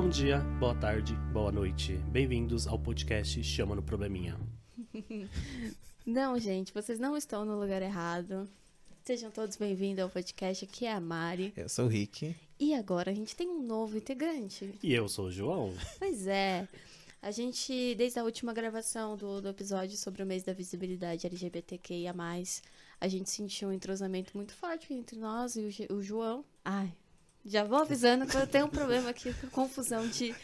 Bom dia, boa tarde, boa noite. Bem-vindos ao podcast Chama no Probleminha. Não, gente, vocês não estão no lugar errado. Sejam todos bem-vindos ao podcast. Aqui é a Mari. Eu sou o Rick. E agora a gente tem um novo integrante. E eu sou o João. Pois é. A gente, desde a última gravação do, do episódio sobre o mês da visibilidade LGBTQIA, a gente sentiu um entrosamento muito forte entre nós e o, o João. Ai, já vou avisando que eu tenho um problema aqui com confusão de,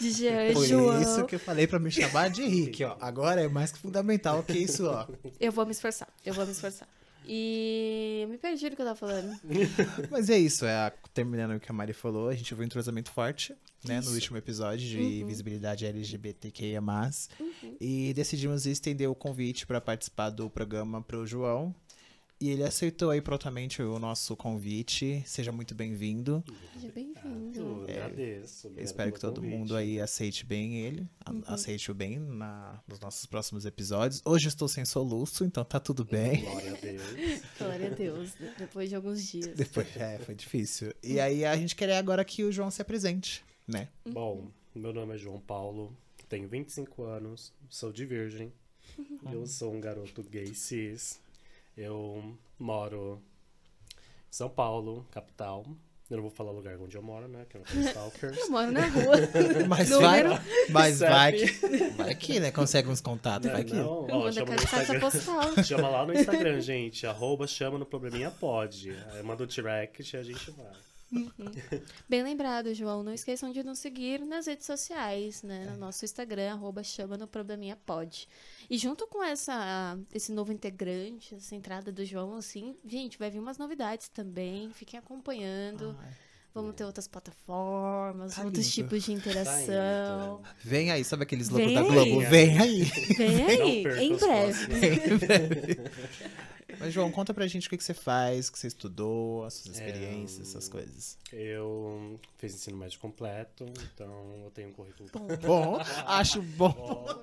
de Jean Por João. isso que eu falei pra me chamar de Rick, ó. Agora é mais que fundamental que isso, ó. Eu vou me esforçar, eu vou me esforçar. E me perdi do que eu tava falando. Mas é isso, é a- terminando o que a Mari falou, a gente viu um entrosamento forte, né, no último episódio de visibilidade LGBTQIA+. E decidimos estender o convite para participar do programa pro João. E ele aceitou aí prontamente o nosso convite. Seja muito bem-vindo. Seja bem-vindo. Eu agradeço. Espero que todo convite. mundo aí aceite bem ele, a- aceite o bem na, nos nossos próximos episódios. Hoje eu estou sem soluço, então tá tudo bem. Glória a Deus. Glória a Deus, né? depois de alguns dias. Depois, é, foi difícil. E aí a gente quer agora que o João se apresente, né? Bom, meu nome é João Paulo, tenho 25 anos, sou de virgem. Eu sou um garoto gay cis. Eu moro em São Paulo, capital. Eu não vou falar o lugar onde eu moro, né? Que eu não tenho stalkers. Eu moro na rua. Mas vai, mas vai Sabe? que, vai que, né? Consegue uns contatos, vai que. Não, ó, chama no Instagram. postal. Chama lá no Instagram, gente. Arroba chama no probleminha pode. Aí manda o direct e a gente vai. Bem lembrado, João. Não esqueçam de nos seguir nas redes sociais, né? No nosso Instagram, arroba chama no probleminha pode. E junto com essa, esse novo integrante, essa entrada do João, assim, gente, vai vir umas novidades também. Fiquem acompanhando. Ai, Vamos ter outras plataformas, Tá outros lindo. tipos de interação. Vem aí, sabe aqueles logos Vem da aí. Globo? Vem aí. Vem aí, perca em os breve. Mas, João, conta pra gente o que, que você faz, o que você estudou, as suas É, experiências, essas coisas. Eu fiz ensino médio completo, então eu tenho um currículo Bom, acho bom. bom.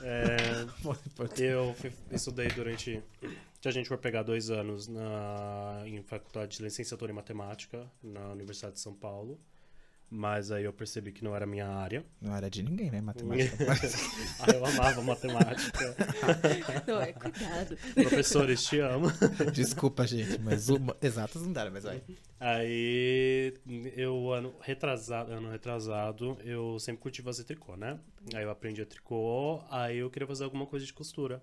É, eu fui- estudei durante. Se a gente for pegar dois anos na, em faculdade de licenciatura em matemática na Universidade de São Paulo. Mas aí eu percebi que não era minha área. Não era de ninguém, né? Matemática. Aí eu amava matemática. Não, é, cuidado. Professores, te amo. Desculpa, gente, mas uma... exatas não deram, mas vai. Aí eu ano retrasado, ano retrasado, eu sempre curti fazer tricô, né? Aí eu aprendi a tricô, aí eu queria fazer alguma coisa de costura.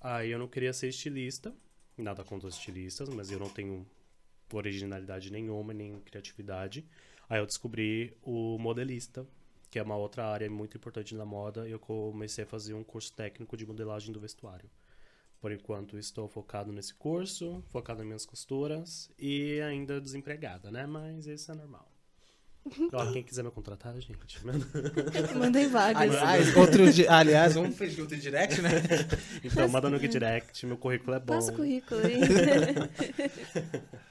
Aí eu não queria ser estilista, nada contra os estilistas, mas eu não tenho originalidade nenhuma, nem criatividade. Aí eu descobri o modelista, que é uma outra área muito importante na moda, e eu comecei a fazer um curso técnico de modelagem do vestuário. Por enquanto estou focado nesse curso, focado nas minhas costuras e ainda desempregada, né? Mas isso é normal. Ó, quem quiser me contratar, gente. manda. Mandem vagas. Aliás, outro di... Aliás, vamos fazer outro direct, né? Então, manda no direct, meu currículo é bom. Passa o currículo, hein?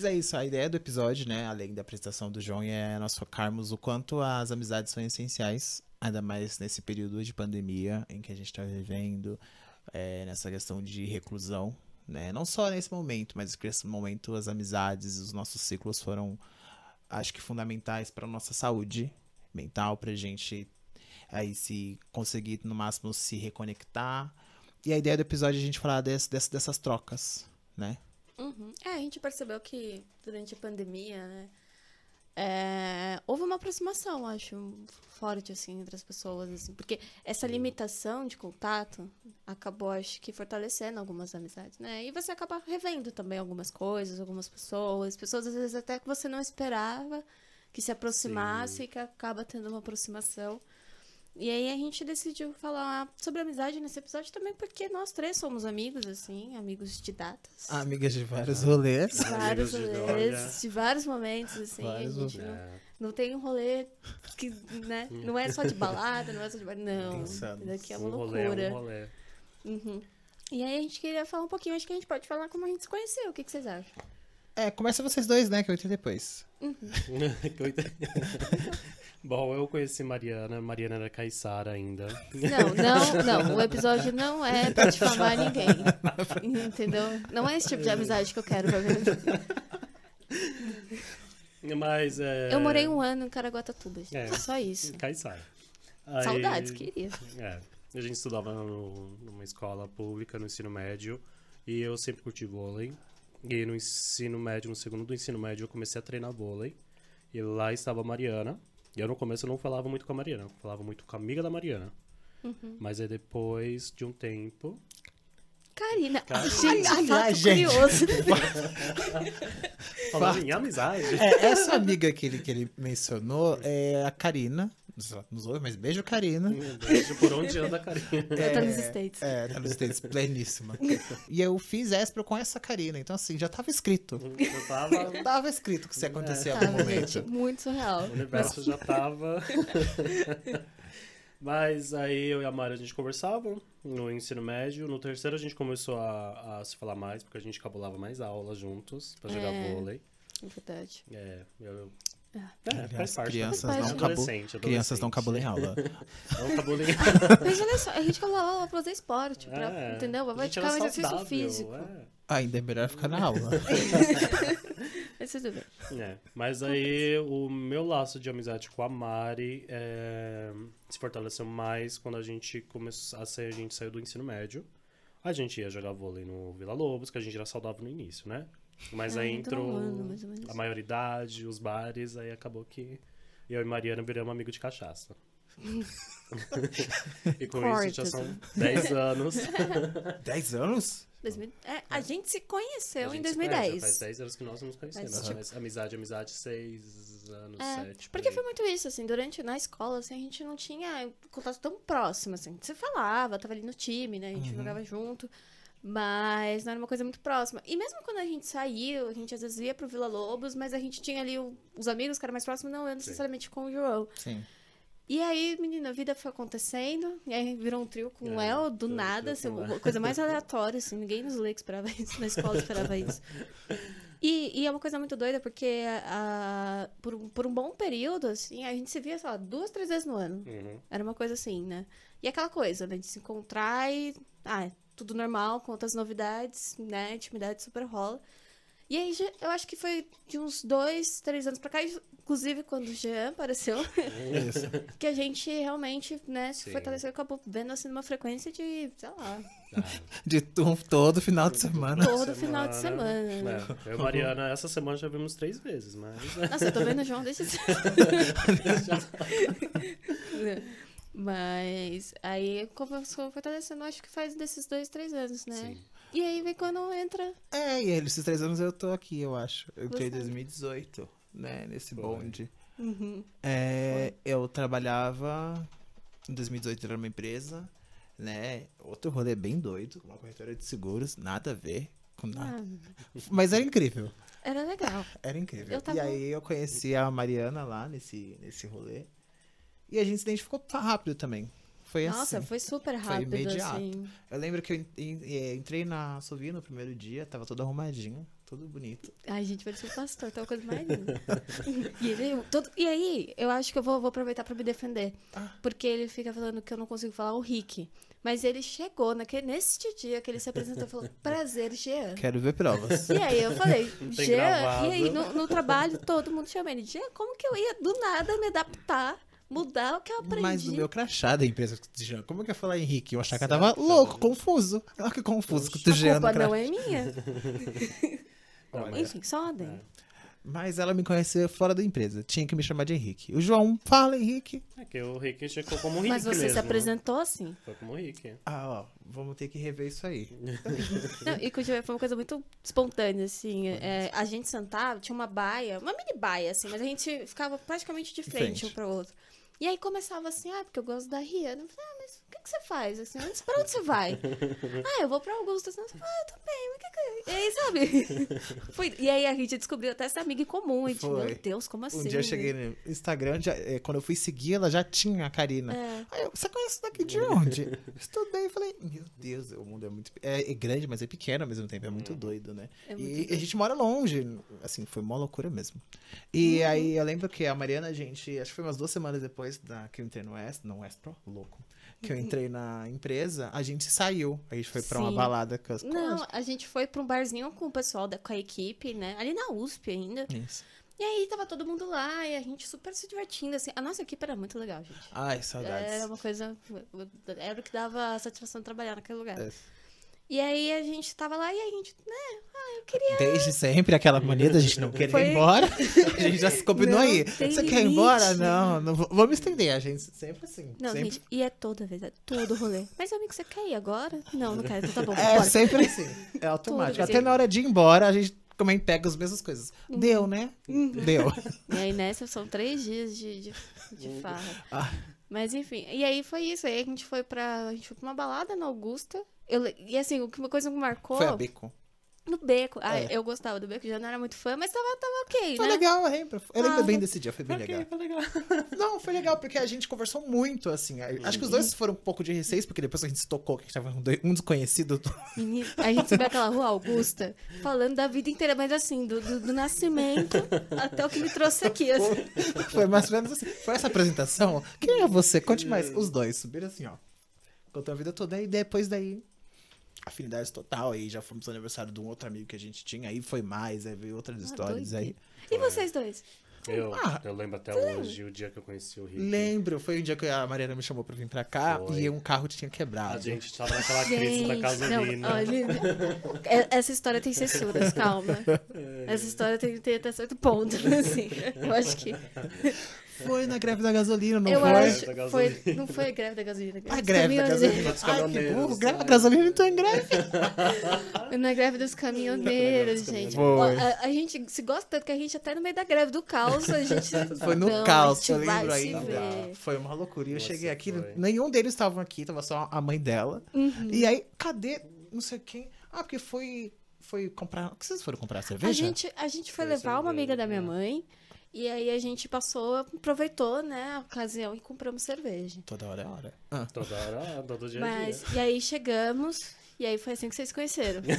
Mas é isso, a ideia do episódio, né, além da apresentação do João, é nós focarmos o quanto as amizades são essenciais, ainda mais nesse período de pandemia em que a gente está vivendo, é, nessa questão de reclusão, né? Não só nesse momento, mas nesse momento as amizades, os nossos ciclos foram, acho que fundamentais para nossa saúde mental, pra gente aí se conseguir no máximo se reconectar. E a ideia do episódio é a gente falar desse- dessas trocas, né? Uhum. É, a gente percebeu que durante a pandemia, né, é, houve uma aproximação, acho, forte, assim, entre as pessoas, assim, porque essa limitação de contato acabou, acho que, fortalecendo algumas amizades, né, e você acaba revendo também algumas coisas, algumas pessoas, pessoas, às vezes, até que você não esperava que se aproximasse Sim. e que acaba tendo uma aproximação. E aí a gente decidiu falar sobre amizade nesse episódio também porque nós três somos amigos, assim, amigos de datas. Amigas de vários rolês. De vários Amigos de rolês, olha. de vários momentos, assim. Vários a gente não, É, não tem um rolê que, né? Não é só de balada, não é só de Não. Insano. Isso daqui é uma um rolê, loucura. um rolê. Uhum. E aí a gente queria falar um pouquinho, acho que a gente pode falar como a gente se conheceu. O que, que vocês acham? É, começa vocês dois, né? Que eu entrei depois. Que eu entendi. Bom, eu conheci Mariana, Mariana era Caissara ainda. Não, não, não. O episódio não é pra difamar ninguém. Entendeu? Não é esse tipo de amizade que eu quero pra vida. Mas é. Eu morei um ano em Caraguatatuba, gente. É. Só isso. Cai sai. Aí- Saudades, queria. É. A gente estudava no- numa escola pública no ensino médio e eu sempre curti vôlei. E no ensino médio, no segundo do ensino médio, eu comecei a treinar vôlei. E lá estava a Mariana. E eu no começo eu não falava muito com a Mariana, eu falava muito com a amiga da Mariana. Uhum. Mas aí depois de um tempo. Karina. Karina. Gente, fato gente. curioso. Falando em amizade. É, essa amiga que ele, que ele mencionou é a Karina. Nos ouve, mas beijo, Karina. Beijo por onde anda a Karina. tá nos States. É, tá nos States, pleníssima. E eu fiz Espro com essa Karina, então assim, já tava escrito. Eu tava. Tava escrito que isso ia acontecer em algum Tava, gente, momento. muito surreal. O universo já tava. Mas aí eu e a Mari a gente conversava no ensino médio. No terceiro a gente começou a, a se falar mais, porque a gente cabulava mais aulas juntos pra jogar É. vôlei. É verdade. É, eu. É. É, Aliás, faz parte. crianças Faz não. Adolescente, Crianças não cabulem aula. Não cabulinho. Mas olha só, a gente colocava ela pra fazer esporte, pra, É, entendeu? Gente praticar um exercício saudável, físico. é. Ainda é melhor ficar na aula. Mas tudo bem. É, mas aí o meu laço de amizade com a Mari é, se fortaleceu mais quando a gente começou a sair, a gente saiu do ensino médio. A gente ia jogar vôlei no Vila Lobos, que a gente era saudável no início, né? Mas É, aí entrou um ano, a maioridade, os bares, aí acabou que eu e Mariana viramos amigo de cachaça. e com isso já Corta, são assim. 10 anos. 10 anos? 2000 é, a gente se conheceu A em gente se conhece, 2010. Faz 10 anos que nós nos conhecemos. Mas, tipo- Mas amizade, amizade, 6 anos, É, 7. porque foi muito isso, assim, durante, na escola, assim, a gente não tinha contato tão próximo, assim, você falava, tava ali no time, né, a gente jogava junto, mas não era uma coisa muito próxima. E mesmo quando a gente saiu, a gente às vezes ia pro Vila Lobos, mas a gente tinha ali o- os amigos que eram mais próximos, não eu necessariamente com o João. Sim. E aí, menina, a vida foi acontecendo, e aí virou um trio com o É, El, do nada, assim, o uma coisa mais aleatória, assim, ninguém nos leigos esperava isso, na escola esperava isso. E, e é uma coisa muito doida, porque a, por, um- por um bom período, assim, a gente se via, sei lá, duas, três vezes no ano. Uhum. Era uma coisa assim, né? E aquela coisa, né, de se encontrar e, ah, tudo normal, com outras novidades, né, intimidade super rola. E aí, eu acho que foi de uns dois, três anos pra cá, inclusive quando o Jean apareceu, Isso. que a gente realmente, né, se Sim. fortaleceu e acabou vendo assim numa frequência de, sei lá, Ah, De todo final de semana. todo final de semana. né? É, eu e Mariana, essa semana já vimos três vezes, mas. Nossa, eu tô vendo o João desde Mas aí começou fortalecendo, acho que faz desses dois, três anos, né? Sim. E aí vem quando entra. É, e esses três anos eu tô aqui, eu acho. Eu entrei em Você. 2018, né, nesse Foi. bonde. É, eu trabalhava em 2018 era uma empresa, né? Outro rolê bem doido, uma corretora de seguros, nada a ver com nada. Ah, Mas era incrível. era legal. Era incrível. Eu tava- E aí eu conheci a Mariana lá nesse, nesse rolê. E a gente se identificou rápido também. Foi Nossa, assim. foi super rápido, imediato. assim. Eu lembro que eu eh, entrei na Sovia no primeiro dia, tava todo arrumadinho, tudo bonito. Ai, gente, parecia um pastor, tá uma coisa mais linda. e, ele, todo, e aí, eu acho que eu vou, vou aproveitar pra me defender. Ah. Porque ele fica falando que eu não consigo falar o Rick. Mas ele chegou naquele, neste dia que ele se apresentou e falou: Prazer, Jean. Quero ver provas. E aí eu falei, Jean, gravado. e aí no, no trabalho todo mundo chama ele, Jean, como que eu ia do nada me adaptar, mudar o que eu aprendi? Mas no meu crachá da empresa, Jean, como que eu ia falar Henrique? Eu achava que eu tava louco, confuso. Olha que confuso com o a Jean no culpa não é minha. Não, mas- Enfim, só uma adendo. Mas ela me conhecia fora da empresa. Tinha que me chamar de Henrique. O João, fala Henrique. É que o Rick chegou como Rick Mas você mesmo. se apresentou assim. Foi como Rick. Ah, ó, vamos ter que rever isso aí. Não, e o foi uma coisa muito espontânea, assim. É, a gente sentava, tinha uma baia, uma mini baia, assim, mas a gente ficava praticamente de frente, frente. um pro outro. E aí começava assim, ah, porque eu gosto da Rihanna. Eu falei, ah, mas o que, que você faz? Assim, onde, pra onde você vai? ah, eu vou pra Augusta. Assim, ah, eu também, mas o que que... E aí, sabe? Foi... E aí a gente descobriu até essa amiga em comum. E tipo, Foi. meu Deus, como assim? Um dia eu cheguei no Instagram, já- eh, quando eu fui seguir, ela já tinha a Karina. É. Aí eu, você conhece daqui de onde? Estudei, falei, meu Deus, o mundo é muito. É, é grande, mas é pequeno ao mesmo tempo, é muito doido, né? É muito e doido. a gente mora longe, assim, foi uma loucura mesmo. Uhum. E aí eu lembro que a Mariana, a gente, acho que foi umas duas semanas depois da, que eu entrei no West, não West Pro, louco. Que eu entrei na empresa, a gente saiu. A gente foi pra uma balada com as Não, a gente foi pra um barzinho com o pessoal, da, com a equipe, né? Ali na USP ainda. Isso. E aí tava todo mundo lá e a gente super se divertindo, assim. A nossa equipe era muito legal, gente. Ai, saudades. Era uma coisa. Era o que dava satisfação trabalhar naquele lugar. É. E aí a gente tava lá e a gente, né? Ah, eu queria. Desde sempre, aquela mania da gente não querer Foi- ir embora. A gente já se combinou Não aí. Você quer ir limite. embora? Não, não vou- vamos estender. A gente sempre assim. Não, sempre... gente, e é toda vez, é todo rolê. Mas, amigo, você quer ir agora? Não, não quero, então tá bom. É bora. sempre assim. É automático. Tudo, Até na hora de ir embora, a gente também pega as mesmas coisas. Uhum. Deu, né? Deu. E aí nessa são três dias de, de, de farra. Ah. Mas enfim, e aí foi isso. Aí a gente foi pra. A gente foi pra uma balada na Augusta. Eu, e assim, o que- uma coisa que marcou. Foi a Bacon. No beco. Ah, É. eu gostava do beco, já não era muito fã, mas tava, tava ok, Foi né? legal, eu lembro. Eu lembro Ah, bem desse dia, foi bem Ok, legal. foi legal. Não, foi legal, porque a gente conversou muito, assim. Acho que os dois foram um pouco de receio, porque depois a gente se tocou, que a gente tava um desconhecido. Menino, a gente subiu aquela rua Augusta, falando da vida inteira, mas assim, do, do, do nascimento até o que me trouxe aqui. assim. Foi mais ou menos assim. Foi essa apresentação. Quem é você? Conte mais. Os dois subiram assim, ó. Contou a vida toda. E depois daí, afinidade total. Aí já fomos no aniversário de um outro amigo que a gente tinha. Aí foi mais, aí veio outras histórias. Aí. E vocês dois? Eu, Ah, eu lembro até hoje o dia que eu conheci o Rick. Lembro, foi um dia que a Mariana me chamou pra vir pra cá Foi. e um carro tinha quebrado. A gente tava naquela crise da gasolina. não, olha, é- essa história tem censuras, calma. Essa história tem, tem até certo ponto, assim. Eu acho que. Foi na greve da gasolina, não eu foi? acho. Da Foi, gasolina. não foi a greve da gasolina. A greve da gasolina. Dos Ai, que caminhoneiros, burro. Greve da é. gasolina não tô em greve. Foi na greve dos caminhoneiros, gente. A, a gente se gosta tanto que a gente até no meio da greve do caos, a gente. Foi no não, caos, eu lembro ainda. Foi uma loucura. E eu Nossa, cheguei aqui, foi. nenhum deles estavam aqui, tava só a mãe dela. Uhum. E aí, cadê não sei quem? Ah, porque foi foi comprar. O que vocês foram comprar cerveja? A gente, a gente foi Foi levar uma amiga da minha cerveja, mãe. E aí a gente passou, aproveitou, né, a ocasião e compramos cerveja. Toda hora é hora. Ah. Toda hora, todo dia a Mas, dia. e aí chegamos, e aí foi assim que vocês se conheceram.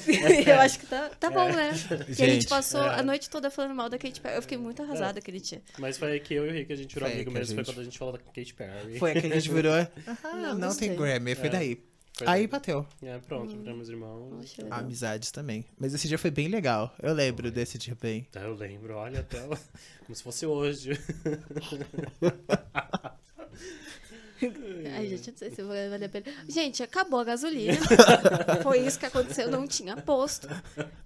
eu acho que tá, tá bom, né? E a gente Gente, passou é. a noite toda falando mal da Katy Perry. Eu fiquei muito arrasada aquele dia. Mas foi aí que eu e o Rick a gente virou Foi amigo que mesmo. Foi gente- quando a gente falou da Katy Perry. Foi que a gente virou. Ah, Não não, gostei. tem Grammy. Foi É. daí. Foi Aí daí. bateu. É, pronto, viramos irmãos. Poxa, legal. Amizades também. Mas esse dia foi bem legal. Eu lembro desse dia bem. Então eu lembro, olha, até como se fosse hoje. Ai, gente, eu não sei se vai valer a pena. Gente, acabou a gasolina. Foi isso que aconteceu, não tinha posto.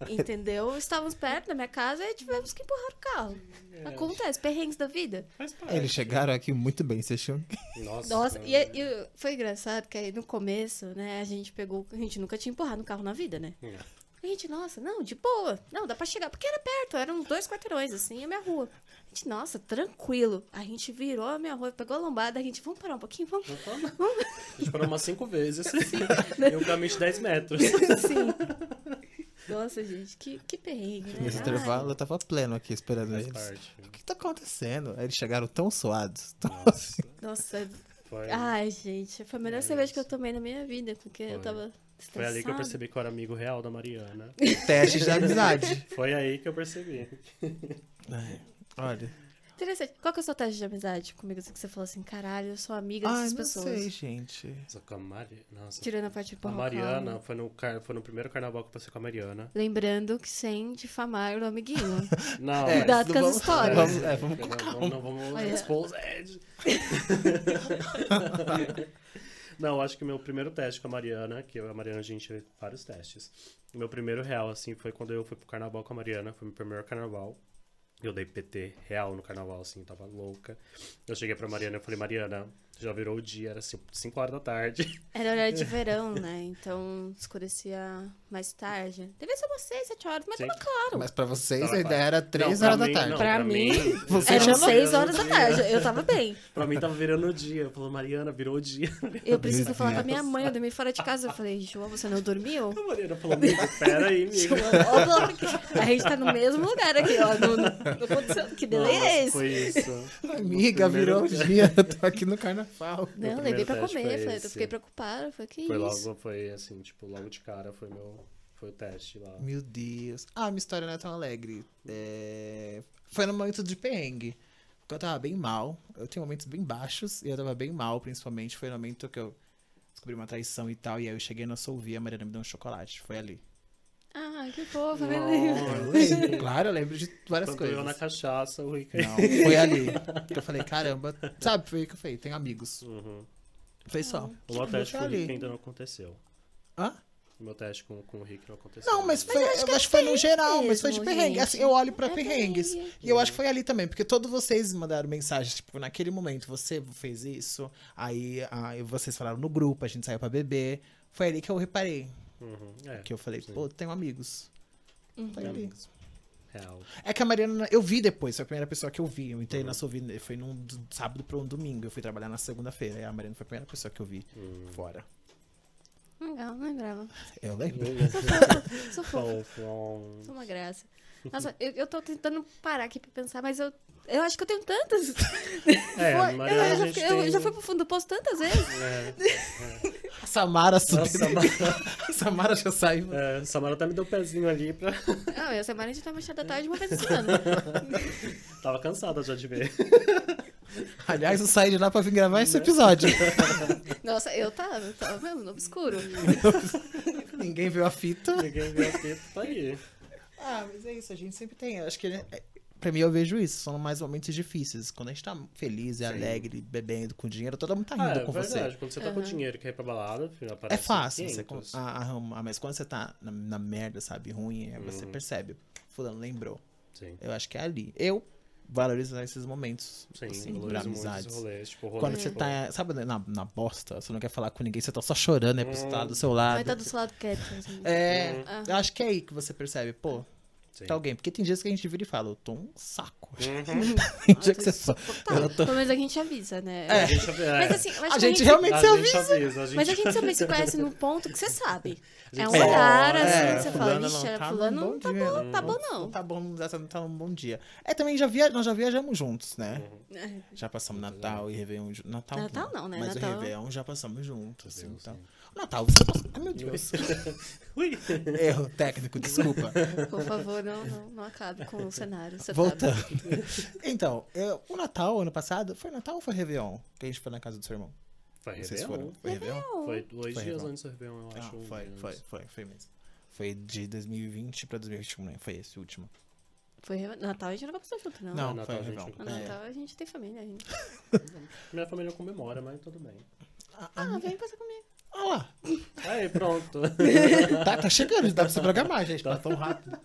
Entendeu? Estávamos perto da minha casa e tivemos que empurrar o carro. Acontece, perrengues da vida. Eles chegaram aqui muito bem, vocês tinham. Nossa, Nossa, e, e foi engraçado que aí no começo, né, a gente pegou. A gente nunca tinha empurrado um carro na vida, né? É. A gente, nossa, não, de boa. Não, dá pra chegar. Porque era perto, eram dois quarteirões, assim, a minha rua. Gente, nossa, tranquilo. A gente virou a minha rua, pegou a lombada, a gente, vamos parar um pouquinho, vamos. A gente parou umas cinco vezes. em um caminho de 10 metros. Sim. Nossa, gente, que, que perrengue, né? Nesse Ai, intervalo eu tava pleno aqui esperando Faz eles. parte. O que tá acontecendo? Aí eles chegaram tão suados. Tão... Nossa, Nossa, foi, ai, gente, foi a melhor É cerveja que eu isso. tomei na minha vida, porque eu Foi. tava foi ali que eu percebi que eu era amigo real da Mariana. Teste de amizade. Foi aí que eu percebi. Ai, olha. Interessante. Qual que é o seu teste de amizade comigo? Que você falou assim, caralho, eu sou amiga Ai, dessas não pessoas. sei, gente. Só com a Mari... Nossa. Tirando a parte de A Mariana foi no, car... foi no primeiro carnaval que eu passei com a Mariana. Lembrando que sem difamar o amiguinho. Não, É, Cuidado não com as vamos- histórias. Vamos, é, vamos Não, com calma. vamos, não vamos Olha. expor os Ed. Não, acho que meu primeiro teste com a Mariana, que eu e a Mariana a gente fez vários testes. O meu primeiro real, assim, foi quando eu fui pro carnaval com a Mariana, foi meu primeiro carnaval. Eu dei PT real no carnaval, assim, tava louca. Eu cheguei pra Mariana e falei, Mariana, já virou o dia, era 5 horas da tarde. Era horário de verão, né? Então escurecia mais tarde. Devia ser 6, 7 horas, mas Sim. tava claro. Mas pra vocês Tava a ideia era 3 Não, pra horas da mim- tarde. não, Pra pra mim, Você Eram já não- 6 horas da tarde. Eu tava bem. Pra mim tava virando o dia. Eu falei, Mariana, virou o dia. Eu preciso falar com a minha mãe. Eu dormi fora de casa. Eu falei, João, você não dormiu? A Mariana falou, amigo, pera aí, amigo. Aqui. A gente tá no mesmo lugar aqui, ó. No, no, no. Que delay é esse? Foi isso. Amiga, virou o dia. Eu tô aqui no carnaval. Não, primeiro levei pra comer. foi Falei, eu fiquei preocupada. Falei, que Foi isso? logo, foi assim, tipo, logo de cara foi meu. Foi o teste lá. Meu Deus. Ah, minha história não é tão alegre. É, Foi no momento de perrengue. Porque eu tava bem mal. Eu tenho momentos bem baixos e eu tava bem mal, principalmente. Foi no momento que eu descobri uma traição e tal. E aí eu cheguei na Solvia, a Mariana me deu um chocolate. Foi ali. Ah, Ah, que fofo? Eu lembro, claro, eu lembro de várias Quando coisas. eu na cachaça, o Rick. Não, foi ali. que eu falei, caramba, sabe, foi aí que eu falei, tem amigos. Uhum. Foi só. O meu teste com o Rick ainda não aconteceu. Hã? O meu teste com, com o Rick não aconteceu. Não, mas foi, eu acho que, foi no geral, mas foi de mesmo, perrengue. Assim, eu olho pra É perrengues. perrengue. E eu acho que foi ali também, porque todos vocês mandaram mensagens, tipo, naquele momento, você fez isso, aí, aí vocês falaram no grupo, a gente saiu pra beber. Foi ali que eu reparei, Uhum. É, que eu falei, sim. pô, tenho amigos. Uhum. Ali. Real. É que a Mariana, eu vi depois, foi a primeira pessoa que eu vi. Eu entrei na sua vida, foi num sábado pra um domingo. Eu fui trabalhar na segunda-feira. E a Mariana foi a primeira pessoa que eu vi Hum. fora. Legal, não lembrava. Eu lembro. Sou fofa, sou uma graça. Nossa, eu, eu tô tentando parar aqui pra pensar, mas eu, eu acho que eu tenho tantas. É, Foi- Mariana, eu, a já, eu tem- já fui pro fundo do poço tantas vezes. É, A Samara subiu. Samara, A Samara já saiu. é, Samara até me deu o pezinho ali pra. Não, eu semana a gente tá mais da tarde uma vez. Tava cansada já de ver. Aliás, eu saí de lá pra vir gravar esse episódio. Nossa, eu tava, eu tava mesmo no obscuro. Ninguém viu a fita. Ninguém viu a fita, tá aí. Ah, mas é isso, a gente sempre tem. Acho que é- pra mim eu vejo isso. São mais momentos difíceis. Quando a gente tá feliz e Sim. alegre, bebendo com dinheiro, todo mundo tá Ah, rindo é com verdade. você. Quando você tá com dinheiro e quer ir pra balada, filho, É fácil você 500. a- arrumar, mas quando você tá na, na merda, sabe, ruim, você Uhum. percebe. Fulano lembrou. Sim, Eu acho que é ali. Eu valorizo esses momentos. sim. assim, amizades. rolês. Tipo, rolê, Quando você tá, sabe, na, na bosta, você não quer falar com ninguém, você tá só chorando, é pra você Hum. tá do seu Vai lado. estar do seu lado quieto. Assim. É, Hum. Eu acho que é aí que você percebe, pô, sim. tá alguém. Porque tem dias que a gente vira e fala, eu tô um saco. Uhum. Tem dia que você fala, Tá, tô... pelo menos a gente avisa, né? A gente, é, Mas assim, A gente realmente se avisa. avisa. A gente... Mas a gente também se conhece num ponto que você sabe. É um olhar, É, assim, você fala, fulano vixe, não tá fulano num não tá dia, bom, né? tá bom não. Não tá bom, não tá num bom dia. É, também já via, nós já viajamos juntos, né? Uhum. É. Já passamos Natal e Réveillon juntos. Natal, Natal não, né? Mas Natal- o Réveillon já passamos juntos, assim, então. Natal, você passou... Ai, meu Deus. Ui. Erro técnico, desculpa. Por favor, não, não, não acabe com o cenário. Você Voltando. Então, eu- o Natal, ano passado, foi Natal ou foi Réveillon? Que a gente foi na casa do seu irmão? Foi Réveillon? Foi Réveillon? Foi dois Foi dias Réveillon. antes do Réveillon, eu Ah, acho. foi, menos. foi, foi, foi mesmo. Foi de 2020 pra 2021, né? Foi esse o último. Foi Natal a gente não vai passar junto, não. Não, Natal foi a gente Réveillon. não- No É. Natal a gente tem família. A gente... Minha família comemora, mas tudo bem. Ah, Ah, vem passar comigo. Ah lá. Aí, pronto. Tá, tá chegando, dá pra você programar, gente. Tá tão rápido.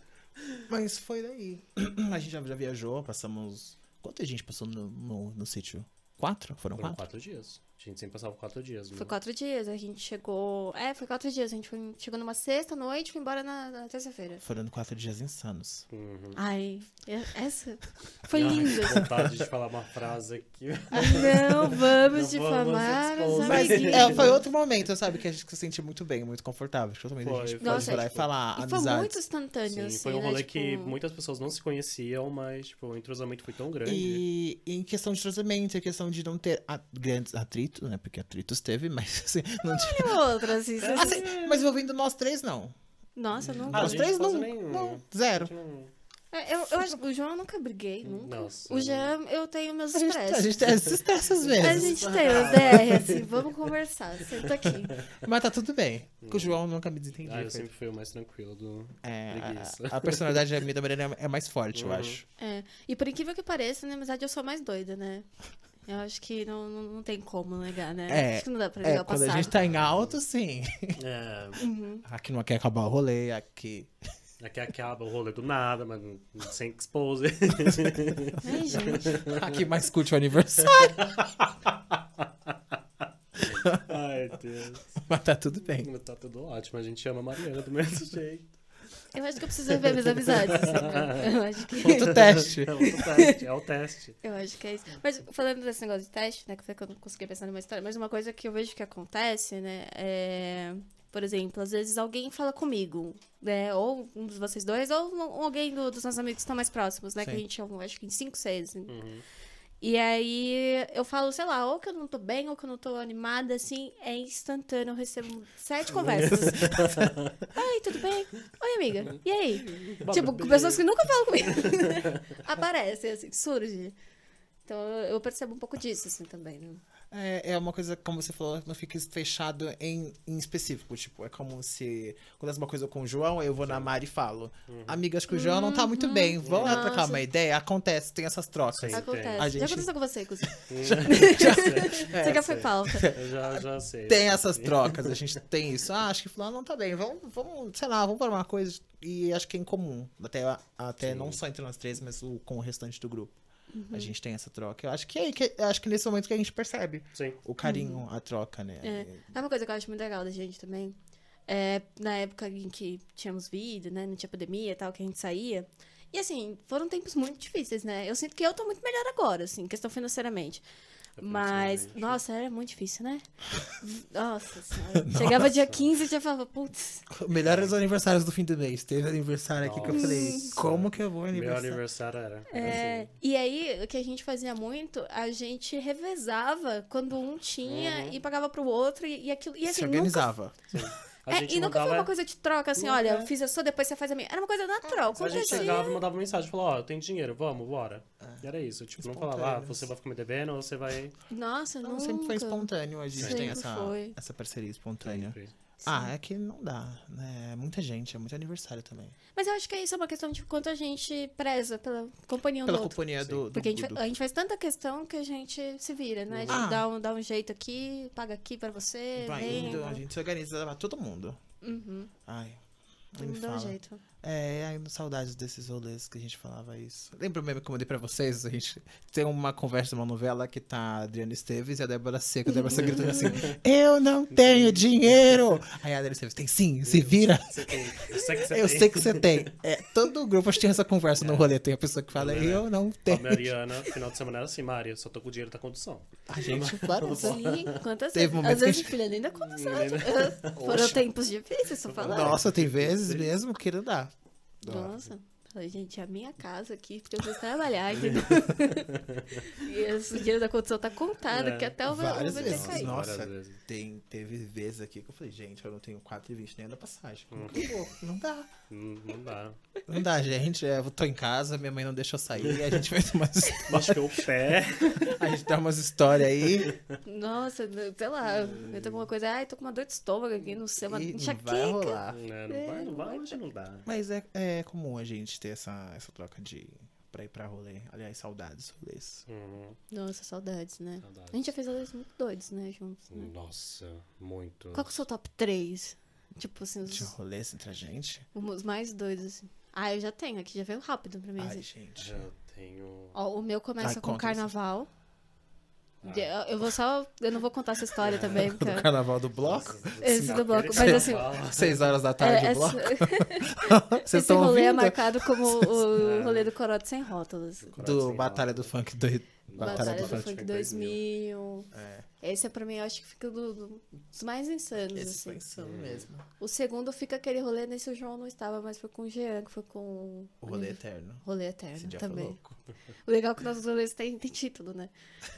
Mas foi daí. A gente já, já viajou, passamos. Quanto a gente passou no, no, no sítio? Quatro? Foram Foram quatro? quatro dias. A gente sempre passava quatro dias. Foi né? quatro dias, a gente chegou. É, foi quatro dias. A gente foi... chegou numa sexta noite e foi embora na, na terça-feira. Foram quatro dias insanos. Uhum. Ai, e- essa foi Ai, linda. vontade de falar uma frase aqui. Não vamos Não difamar vamos os. Mas é, foi outro momento, sabe? Que a gente se sentiu muito bem, muito confortável. Acho que também a Foi, gente foi. pode e falar E foi muito instantâneo, Sim, assim, foi um né? rolê tipo... que muitas pessoas não se conheciam, mas tipo, o entrosamento foi tão grande. E em questão de tratamento, em questão de não ter a- grandes atritos, né? Porque atritos teve, mas assim, não tinha. Outra, assim, você- Assim, mas envolvendo nós três, não. Nossa, não. Ah, os gente três não. nenhum. Não, zero. É, eu, eu acho que o João eu nunca briguei, nunca. Nossa. O Jean, eu tenho meus gente, a estresses. gente tem esses estresses vezes. A gente tem os DR, assim, vamos conversar, senta aqui. Mas tá tudo bem. Com o João eu nunca me desentendi. Ah, eu foi- sempre fui o mais tranquilo do. É, preguiça. a, a personalidade da minha da Mariana é mais forte, eu Uhum. acho. É, e por incrível que pareça, na amizade eu sou mais doida, né? Eu acho que não, não, não tem como negar, né? É, acho que não dá pra É, negar o quando a passado. gente tá em alto, sim. É, Uhum. Aqui não quer acabar o rolê, aqui. aqui acaba o rolê do nada, mas sem expose. Ai, gente. Aqui mais curte o aniversário. Ai, Deus. Mas tá tudo bem. Tá tudo ótimo, a gente ama a Mariana do mesmo jeito. Eu acho que eu preciso rever minhas amizades. assim, né? Eu acho que. Outro teste. É outro teste, é o teste. Eu acho que é isso. Mas falando desse negócio de teste, né? Que foi que eu não consegui pensar numa história, mas uma coisa que eu vejo que acontece, né? É. Por exemplo, às vezes alguém fala comigo, né? Ou um de vocês dois, ou alguém do- dos nossos amigos que estão mais próximos, né? Que a Sim. gente é, um, acho que em cinco, seis. assim. Uhum. E aí eu falo, sei lá, ou que eu não tô bem, ou que eu não tô animada, assim, é instantâneo. Eu recebo sete conversas. Oi, tudo bem? Oi, amiga. E aí? tipo, com pessoas que nunca falam comigo. Aparecem, assim, surge. Então eu eu percebo um pouco disso, assim, também, né? É, é uma coisa, como você falou, não fica fechado em, em específico. Tipo, é como se acontece uma coisa com o João, eu vou na Mari e falo. Amigas que o João não tá muito bem, vamos lá trocar uma ideia? Acontece, tem essas trocas. Acontece. A gente- Já aconteceu com você, inclusive. já sei. Você já foi pauta. Já, já sei. Tem essas trocas, a gente tem isso. Ah, acho que fulano não tá bem, vamos, vamos sei lá, vamos para uma coisa. E acho que é em comum. Até, até não só entre nós três, mas o, com o restante do grupo. A gente tem essa troca. Eu acho que é, que, acho que nesse momento que a gente percebe Sim. o carinho, a troca, né? É. É uma coisa que eu acho muito legal da gente também. É, na época em que tínhamos vida, né? Não tinha pandemia e tal, que a gente saía. E assim, foram tempos muito difíceis, né? Eu sinto que eu tô muito melhor agora, assim, questão financeiramente. Mas, nossa, era muito difícil, né? Nossa senhora. Chegava dia 15 e já falava, putz, Melhores aniversários do fim do mês. Teve aniversário aqui que eu falei, Nossa. como que eu vou Meu aniversário? aniversário era. É, assim. e aí, o que a gente fazia muito, a gente revezava quando um tinha Uhum. e pagava pro outro e, e aquilo. E Se assim, nunca, organizava. Sim. A é, gente e nunca foi mandava- uma coisa de troca, assim, Não olha, é. eu fiz a sua, depois você faz a minha. Era uma coisa natural, A gente chegava e mandava mensagem, falava, ó, eu tenho dinheiro, vamos, bora. E era isso, tipo, não falava, ah, você vai ficar me devendo ou você vai... Nossa, Não, nunca. sempre foi espontâneo, a gente Sempre tem essa, foi. essa parceria espontânea. Sempre. Ah, é que não dá, né? É muita gente, é muito aniversário também. Mas eu acho que isso é uma questão de quanto a gente preza pela companhia Pela do outro. companhia Sim. do, do Porque a gente, a gente faz tanta questão que a gente se vira, né? A gente Ah. dá, um, dá um jeito aqui, paga aqui pra você, Vai vem. indo, a gente se organiza pra todo mundo. Uhum. Ai, nem me Dá um jeito. É, ai, saudades desses rolês que a gente falava isso. Lembra o meme que eu mandei pra vocês? A gente tem uma conversa numa novela que tá a Adriana Esteves e a Débora Seca. A Débora Seca gritando assim, eu não tenho dinheiro! Aí a Adriana Esteves, tem sim, se vira. Eu sei que você Eu tem. sei que você tem. É, todo grupo acho que tem essa conversa no rolê. Tem a pessoa que fala, Eu lembro. eu não A tenho. Mariana, final de semana era assim, Mari, eu só tô com o dinheiro da condução. A gente, claro, Sim, quantas Teve vezes? Às a vezes, gente- filha, nem Nem sabe? Foram tempos difíceis, só falar. Nossa, tem vezes mesmo que não dá. Nossa. Falei, gente, é a minha casa aqui, porque eu preciso trabalhar, e esse dinheiro da condição tá contado, É, que até o várias vai ter caído. Nossa. Vezes. Tem, teve vezes aqui que eu falei, gente, eu não tenho 4,20 nem da passagem. Vou? Não dá. Não, não dá. Não dá, gente. É, Eu tô em casa, minha mãe não deixa eu sair, a gente faz umas, Machuquei o pé. a gente dá umas histórias aí Nossa, sei lá, eu tô com uma coisa, ai, tô com uma dor de estômago aqui, não sei, uma e não vai enxaqueca. rolar. É, não vai, não vai, hoje não dá. Mas é, é comum a gente ter essa, essa troca de pra ir pra rolê. Aliás, saudades rolês. Uhum. Nossa, saudades, né? Saudades. A gente já fez rolês muito doidos, né, juntos, né? Nossa, muito. Qual que é o seu top 3? Tipo assim, De os, rolês entre a gente? os mais doidos, assim. Ah, eu já tenho, aqui já veio rápido pra mim. Ai, assim. gente. Já tenho. Ó, o meu começa Ai, com carnaval. Ah. Eu eu vou só. Eu não vou contar essa história também, porque. Do carnaval do bloco? Esse do bloco. Mas assim. Seis horas da tarde, É, o bloco. esse estão rolê é ouvindo? marcado como o É. rolê do Corote Sem Rótulos. Do Batalha do Funk do... Batalha, Batalha do, do Funk Funk 2000. É, Esse é pra mim, eu acho que fica do- do- dos mais insanos, esse assim. foi insano mesmo. O segundo fica aquele rolê, nesse o João não estava, mas foi com o Jean, que foi com O rolê eterno. Rolê Esse Eterno dia foi também. louco. O legal é que nossos rolês têm, têm título, né?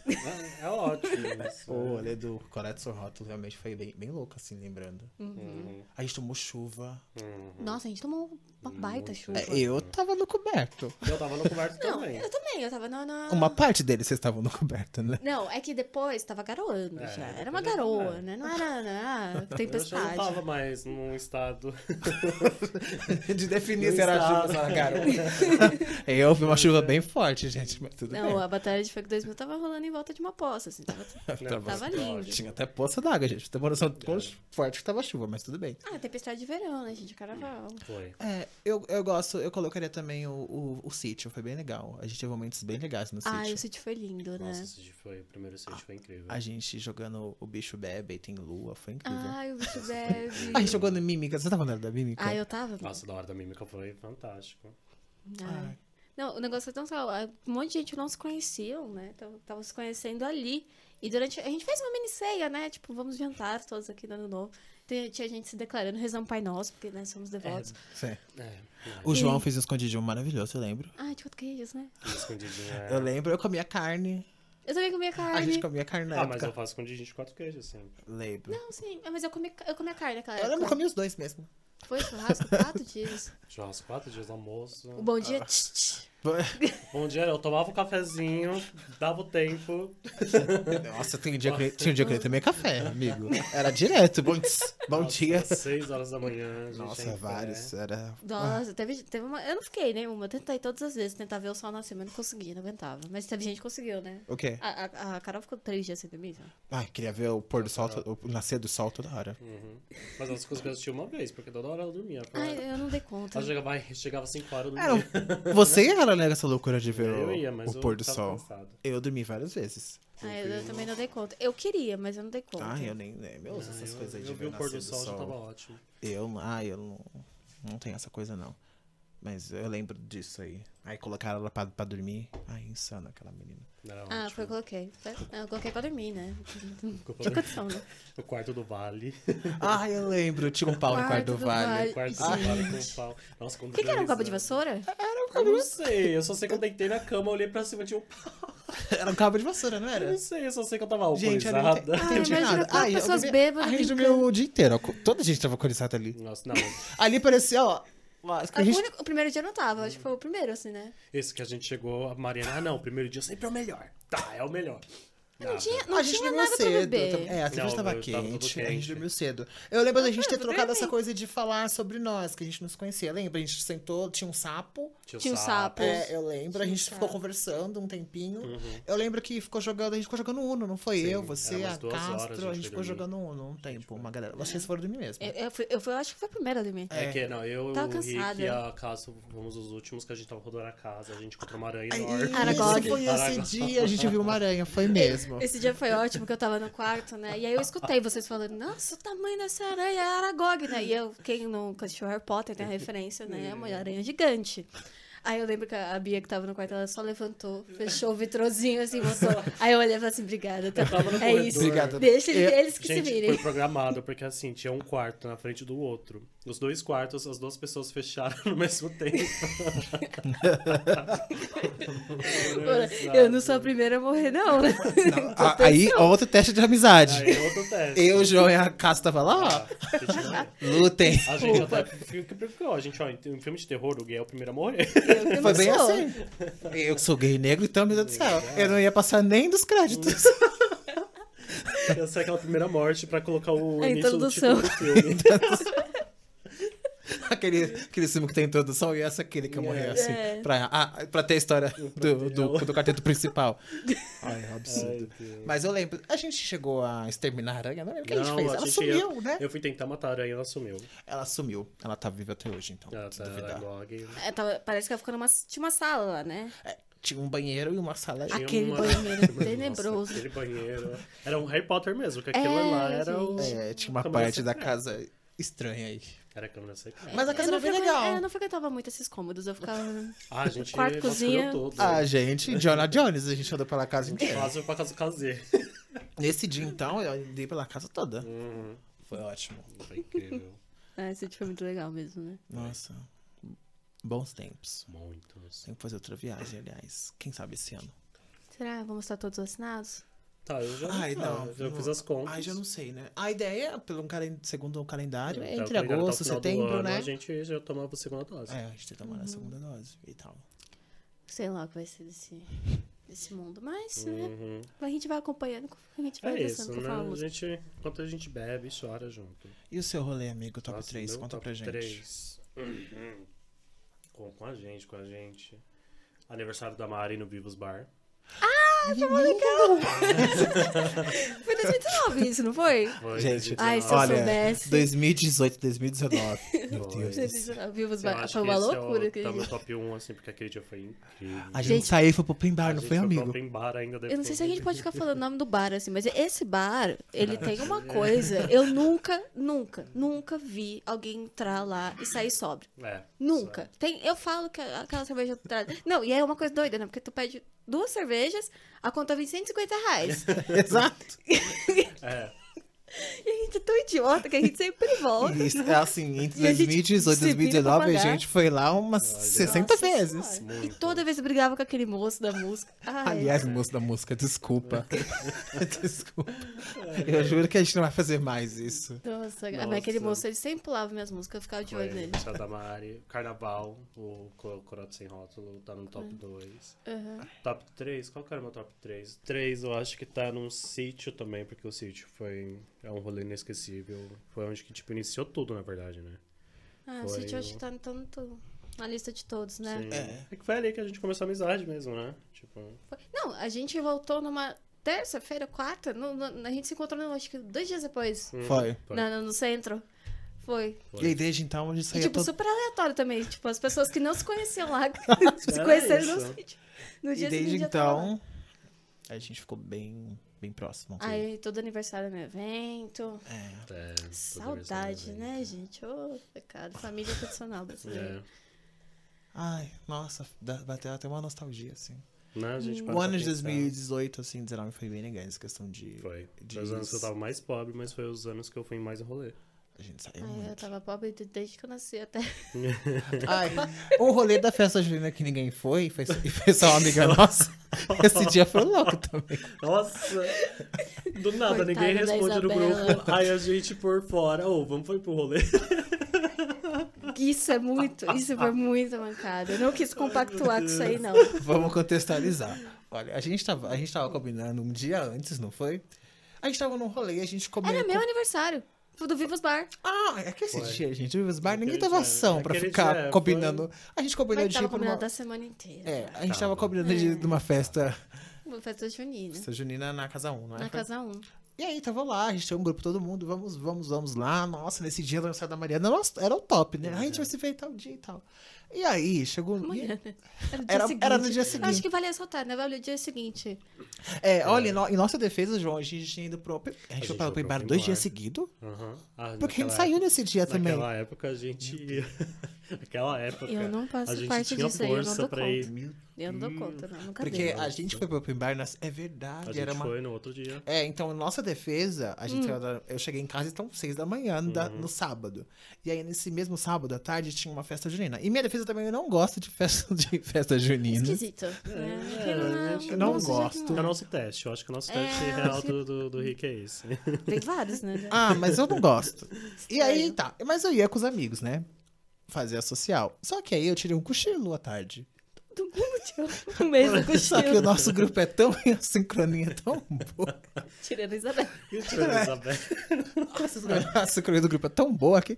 É, é ótimo. Isso. O rolê do Colette Sorroto realmente foi bem, bem louco, assim, lembrando. Uhum. A gente tomou chuva. Uhum. Nossa, a gente tomou uma baita Muito. chuva. É, eu tava no coberto. Eu tava no coberto Não, também. eu também, eu tava na. na- Uma parte deles vocês estavam no coberto, né? Não, é que depois tava garoando É, já. Era uma garoa, é. né? Não era, né? Ah, Eu já não tempestade. tava mais num estado. De definir se era chuva ou se era garoto. eu vi uma chuva bem forte, gente, mas tudo Não, a Batalha de Funk 2000 tava rolando em volta de uma poça, assim. Tava... bem. tava lindo. Tinha até poça d'água, gente. Tem uma noção de quão forte que tava chuva, mas tudo bem. Ah, tempestade de verão, né, gente? Carnaval. Foi. É, eu, eu gosto, eu colocaria também o, o, o sítio, foi bem legal. A gente teve momentos bem legais no Ah, sítio. o sítio foi lindo, né? Nossa, esse dia foi. O primeiro set foi incrível. A gente jogando o bicho bebe e tem lua, foi incrível. Ai, o bicho bebe. a gente jogando mímica, você tava na hora da mímica? Ah, eu tava. Nossa, da hora da mímica foi fantástico. Ai. Não, o negócio foi tão legal. Ah, Um monte de gente não se conheciam, né? Estavam se conhecendo ali. E durante. A gente fez uma mini ceia, né? Tipo, vamos jantar todos aqui no ano novo. Tem- Tinha gente se declarando, rezando Pai Nosso, porque nós somos devotos. Sim. É, O João fez um escondidinho maravilhoso, eu lembro. Ai, de quatro queijos, né? é, escondidinho é. Eu lembro, eu comia carne. Eu também comia A carne. gente comia carne na Ah, mas eu faço escondidinho de quatro queijos sempre. Lembro. Não, sim. Ah, Mas eu comia, eu comia carne naquela Eu lembro, eu comia os dois mesmo. Foi churrasco, quatro dias. Churrasco quatro dias, almoço. O bom dia. tch, tch. Bom dia, eu tomava um cafezinho, dava o tempo. Nossa, tem um dia que, tinha um dia que eu ia tomei café, amigo. Era direto. Bom, bom dia. Às 6 horas da manhã. a gente Nossa, pé. vários. Era. Nossa, teve, teve uma. Eu não fiquei nenhuma. Eu tentei todas as vezes tentar ver o sol nascer, mas não consegui, não aguentava. Mas teve gente que conseguiu, né? O quê? A, a, a Carol ficou três dias sem dormir. Ai, queria ver o pôr do sol, o nascer do sol toda hora. Uhum. Mas as coisas que eu assisti uma vez, porque toda hora ela dormia. Ai, eu não dei conta. Ela chegava, chegava 5 horas, eu Era dormia. um- Você ia ela nessa loucura de ver Eu o, ia, mas o pôr do sol. cansado. Eu dormi várias vezes. Ai, eu, eu também não dei conta. Eu queria, mas eu não dei conta. Ai, eu nem. uso Ah, essas eu, coisas aí de eu ver vi o pôr do nascer sol, já tava ótimo. Eu, ai, eu não, não tenho essa coisa, não. Mas eu lembro disso aí. Aí colocaram ela pra, pra dormir. Ai, insana aquela menina. Era Ah, foi, eu coloquei. Eu coloquei pra dormir, né? Tinha condição, né? O quarto do vale. Ai, eu lembro. Tinha um pau no quarto do vale. vale. O quarto do vale com o pau. Nossa, quando O que, que era um eu cabo de vassoura? Eu não sei, eu só sei que eu deitei na cama, olhei pra cima, tinha um pau. Era um cabo de vassoura, não Eu era? não sei, eu só sei que eu tava Gente, eu não alcoolizada. entendi imagina nada. Ai, eu pessoas bêbadas A gente dormiu o dia inteiro. Toda a gente tava alcoolizada ali. Nossa, não. Ali parecia, ó. Mas que a O, gente... único- o primeiro dia eu não tava, acho que foi o primeiro, assim, né? Esse que a gente chegou, a Mariana, ah não, o primeiro dia sempre é o melhor. Tá, é o melhor. Não tinha, não a gente tinha dormiu nada pra cedo. É, a cerveja Não, tava eu- tava tudo quente, a gente quente. dormiu cedo. Eu lembro da gente ter trocado bem. essa coisa de falar sobre nós, que a gente não se conhecia. Lembra? A gente sentou, tinha um sapo. Tinha um sapo. É, eu lembro. A Tinha um gente ficou conversando um tempinho. Uhum. Eu lembro que ficou jogando, a gente ficou jogando Uno, não foi Sim, eu, você, a a Castro, gente a gente ficou dormir. jogando Uno um tempo, uma galera. Vocês foram dormir mesmo. Eu, eu, fui, eu, fui, eu acho que foi a primeira a dormir. É, É. que não, eu, Tava o Rick e a Cássio fomos os últimos que a gente tava rodando a casa. A gente encontrou uma aranha enorme. Aragog. Foi esse dia, a gente viu uma aranha, foi mesmo. Esse dia foi ótimo, que eu tava no quarto, né? E aí eu escutei vocês falando, nossa, o tamanho dessa aranha é Aragog, né? E eu, quem nunca assistiu Harry Potter tem a referência, né? É uma aranha gigante. Aí eu lembro que a Bia que tava no quarto, ela só levantou, fechou o vitrozinho assim, botou. Aí eu olhei e falei assim, obrigada. Tá? tava no É corredor. isso. Obrigada. Deixa eles, Eu- eles que Gente, se foi virem. programado, porque assim, tinha um quarto na frente do outro. Os dois quartos, as duas pessoas fecharam no mesmo tempo. Eu não sou a primeira a morrer, não. né? Ah, Aí, outro teste de amizade. Aí outro teste. Eu, o João e a Castro tava lá, Ah, a ó. Lutem. a gente até. Fica preocupado. A gente, ó, em um filme de terror, o gay é o primeiro a morrer. Eu que não Foi bem sou. assim. Eu que sou gay negro, então, meu Deus do céu. Eu não ia passar nem dos créditos. Ia ser aquela primeira morte pra colocar o A início do introdução. título do filme. aquele, aquele filme que tem introdução e essa aquele que eu morri assim. É. Pra, ah, pra ter a história do, do, do quarteto principal. Ai, é um absurdo. Ai, Deus. Mas eu lembro, a gente chegou a exterminar a aranha, não lembro o que a gente fez. a Ela gente sumiu, ia- né? Eu fui tentar matar a aranha e ela sumiu. Ela sumiu. Ela tá viva até hoje, então. Ela tá duvidar. log. É, tava- parece que ela ficou numa. Tinha uma sala lá, né? É, tinha um banheiro e uma sala. Tinha Aquele uma- banheiro Nossa, tenebroso. aquele banheiro. Era um Harry Potter mesmo, que aquilo É, lá era o. gente. É, tinha uma parte da casa estranha aí. Era a câmera. Mas a casa era não bem legal. é, eu não frequentava muito esses cômodos, eu ficava. Ah, a gente Quarto, cozinha. todo. A gente, Jonah Jones, a gente andou pela casa inteira. Quase pra casa caseira. Nesse dia, então, eu andei pela casa toda. Uhum. Foi ótimo. Foi incrível. É, esse dia foi muito legal mesmo, né? Nossa. Bons tempos. Muitos. Tem que fazer outra viagem, aliás. Quem sabe esse ano? Será? Vamos estar todos vacinados? Tá, eu já. Ai, tá, não. Eu fiz as contas. Ai, já não sei, né? A ideia, pelo um calen- segundo o calendário, é entre tá agosto e do setembro, ano, né? A gente já tomava a segunda dose. É, a gente que tomar a segunda dose e tal. Sei lá o que vai ser desse, desse mundo, mas, né? Uhum. A gente vai acompanhando, a gente vai É isso, com né? a gente, enquanto a gente bebe, chora junto. E o seu rolê, amigo, top Nossa, 3? meu Conta top pra gente. 3. Uhum. Com, com a gente, com a gente. Aniversário da Mari no Vivos Bar. Foi 2019 isso, não foi? Foi Gente, 2019. Ai, se eu Olha, soubesse. 2018, 2019. Meu Foi. Deus do céu. Vivos Eu Bar- acho Foi uma loucura é o, tá meu top 1, assim, porque aquele dia foi incrível. A gente, Gente, saiu e foi pro open bar, não foi, pro amigo? open bar ainda Eu não sei depois. se a gente pode ficar falando o nome do bar, assim, mas esse bar, ele tem uma coisa. Eu nunca, nunca, nunca vi alguém entrar lá e sair sóbrio. É. Nunca. Tem, eu falo que aquela cerveja. Não, e é uma coisa doida, né? Porque tu pede duas cervejas, a conta vem 150 reais. Exato. É. E a gente é tão idiota que a gente sempre volta. Isso, é assim, entre E a gente 2018 e se vira pra 2019 a gente foi lá umas Olha. 60 Nossa vezes. Senhora. E toda vez brigava com aquele moço da música. Ai, Aliás, moço da música, desculpa. desculpa. Eu juro que a gente não vai fazer mais isso. nossa, Nossa. mas aquele moço, ele sempre pulava minhas músicas, eu ficava de olho nele. Céu da Mari, Carnaval, o Co- Corote Sem Rótulo, tá no top 2. Aham. Top 3? Qual que era o meu top 3? 3 eu acho que tá num sítio também, porque o sítio foi é um rolê inesquecível. Foi onde que, tipo, iniciou tudo, na verdade, né? Ah, o Foi City eu acho o- que tá tanto na lista de todos, né? Sim. É. É que foi ali que a gente começou a amizade mesmo, né? Tipo, Foi- Não, a gente voltou numa terça-feira, quarta, no- no- a gente se encontrou, no- acho que dois dias depois, hum, Foi. na- no, no centro. Foi. foi. E aí, desde então, a gente E, saía tipo, todo... super aleatório também. Tipo, as pessoas que não se conheciam lá, se Era conheceram no sítio. No E dia desde tava lá. então, a gente ficou bem, bem próximo. assim. Aí, todo aniversário no evento. É. É, Saudade, aniversário, né, gente? Ô, pecado. Família tradicional brasileira. É. Ai, nossa, bateu até uma nostalgia, assim. Né, a gente para O ano de pensar. 2018, assim, 19 foi bem legal essa questão de... Foi. de- Foi os anos que eu tava mais pobre, mas foi os anos que eu fui mais em rolê. A gente saiu Ai, eu muito. tava pobre de- desde que eu nasci até. Ai, o rolê da festa junina que ninguém foi, foi, e foi só uma amiga nossa. Esse dia foi louco também. Nossa! Do nada, Coitada ninguém responde no grupo. Aí a gente por fora, ô, vamos foi pro rolê. Isso é muito, isso foi muito mancada. Eu não quis compactuar com isso aí, não. Vamos contextualizar. Olha, a gente tava, a gente tava combinando um dia antes, não foi? A gente tava num rolê, a gente combinou. Era meu aniversário. O do Vivos Bar. Ah, é que esse Foi. dia, gente, os bar, ninguém dia- ação pra aquele ficar dia foi- combinando. A gente combinou Mas de tava ir pra uma... combinado da semana inteira. É, a gente tava Tava. combinando de, de uma festa, Uma festa junina. festa junina na Casa 1, não é? Na casa 1. E aí, tava lá, a gente tinha um grupo, todo mundo, vamos, vamos, vamos lá. Nossa, nesse dia do aniversário da Mariana, nossa, era o top, né? A gente vai se ver tal dia e tal. E aí, chegou... Amanhã, né? Era no dia Era- seguinte. era no dia Eu Acho seguinte. que vale ressaltar, né? Vale o dia seguinte. É, olha, em no- em nossa defesa, João, a gente tinha ido pro... open- A gente, foi para o Bar dois dias seguidos. Aham. Ah, Porque a gente naquela saiu época- nesse dia também. Naquela época a gente ia. Naquela época. Eu não faço a gente parte tinha disso aí, eu não força dou pra conta. ir. Eu não dou conta, não. Nunca Porque dei. a gente foi pro Open Bar, nas... é A verdade, gente era uma... foi no outro dia. É, então, nossa defesa, a Hum. gente saiu da- eu cheguei em casa então seis da manhã no, da- Uhum. no sábado. E aí, nesse mesmo sábado à tarde, tinha uma festa junina. E minha defesa também, eu não gosto de festa, de festa junina. Esquisito. né? A é não nosso jeito, gosto. É o não. nosso teste. Eu acho que o nosso É, teste eu real do, do, do Rick é esse. Tem vários, né? Ah, mas eu não gosto. E aí, tá. Mas eu ia com os amigos, né? Fazer a social. Só que aí eu tirei um cochilo à tarde. Todo mundo tinha o mesmo Só que o cochilo. nosso grupo é tão. A sincronia é tão boa. Tirando a Isabel. Isabel. A sincronia- A sincronia do grupo é tão boa que.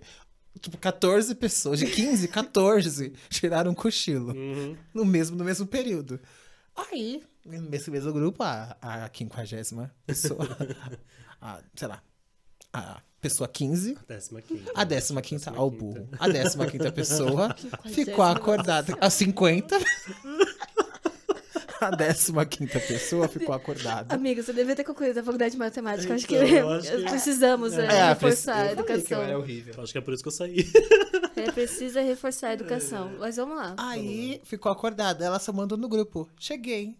Tipo, 14 pessoas, de 15, 14 tiraram um cochilo. Uhum. no mesmo, no mesmo período. Aí, nesse mesmo grupo, a, a 50 pessoa, a, sei lá, a pessoa 15, Décima quinta. a 15 quinta ao quinta. burro, a 15 pessoa ficou acordada, a 50, a 15 pessoa ficou acordada. Amiga, você devia ter concluído a faculdade de matemática. acho que, Então, eu acho que- precisamos é, É, reforçar a eu falei que eu educação. horrível. Acho que é por isso que eu saí. É, precisa reforçar a educação. É. Mas vamos lá. Aí, ficou acordada, ela só mandou no grupo, cheguei.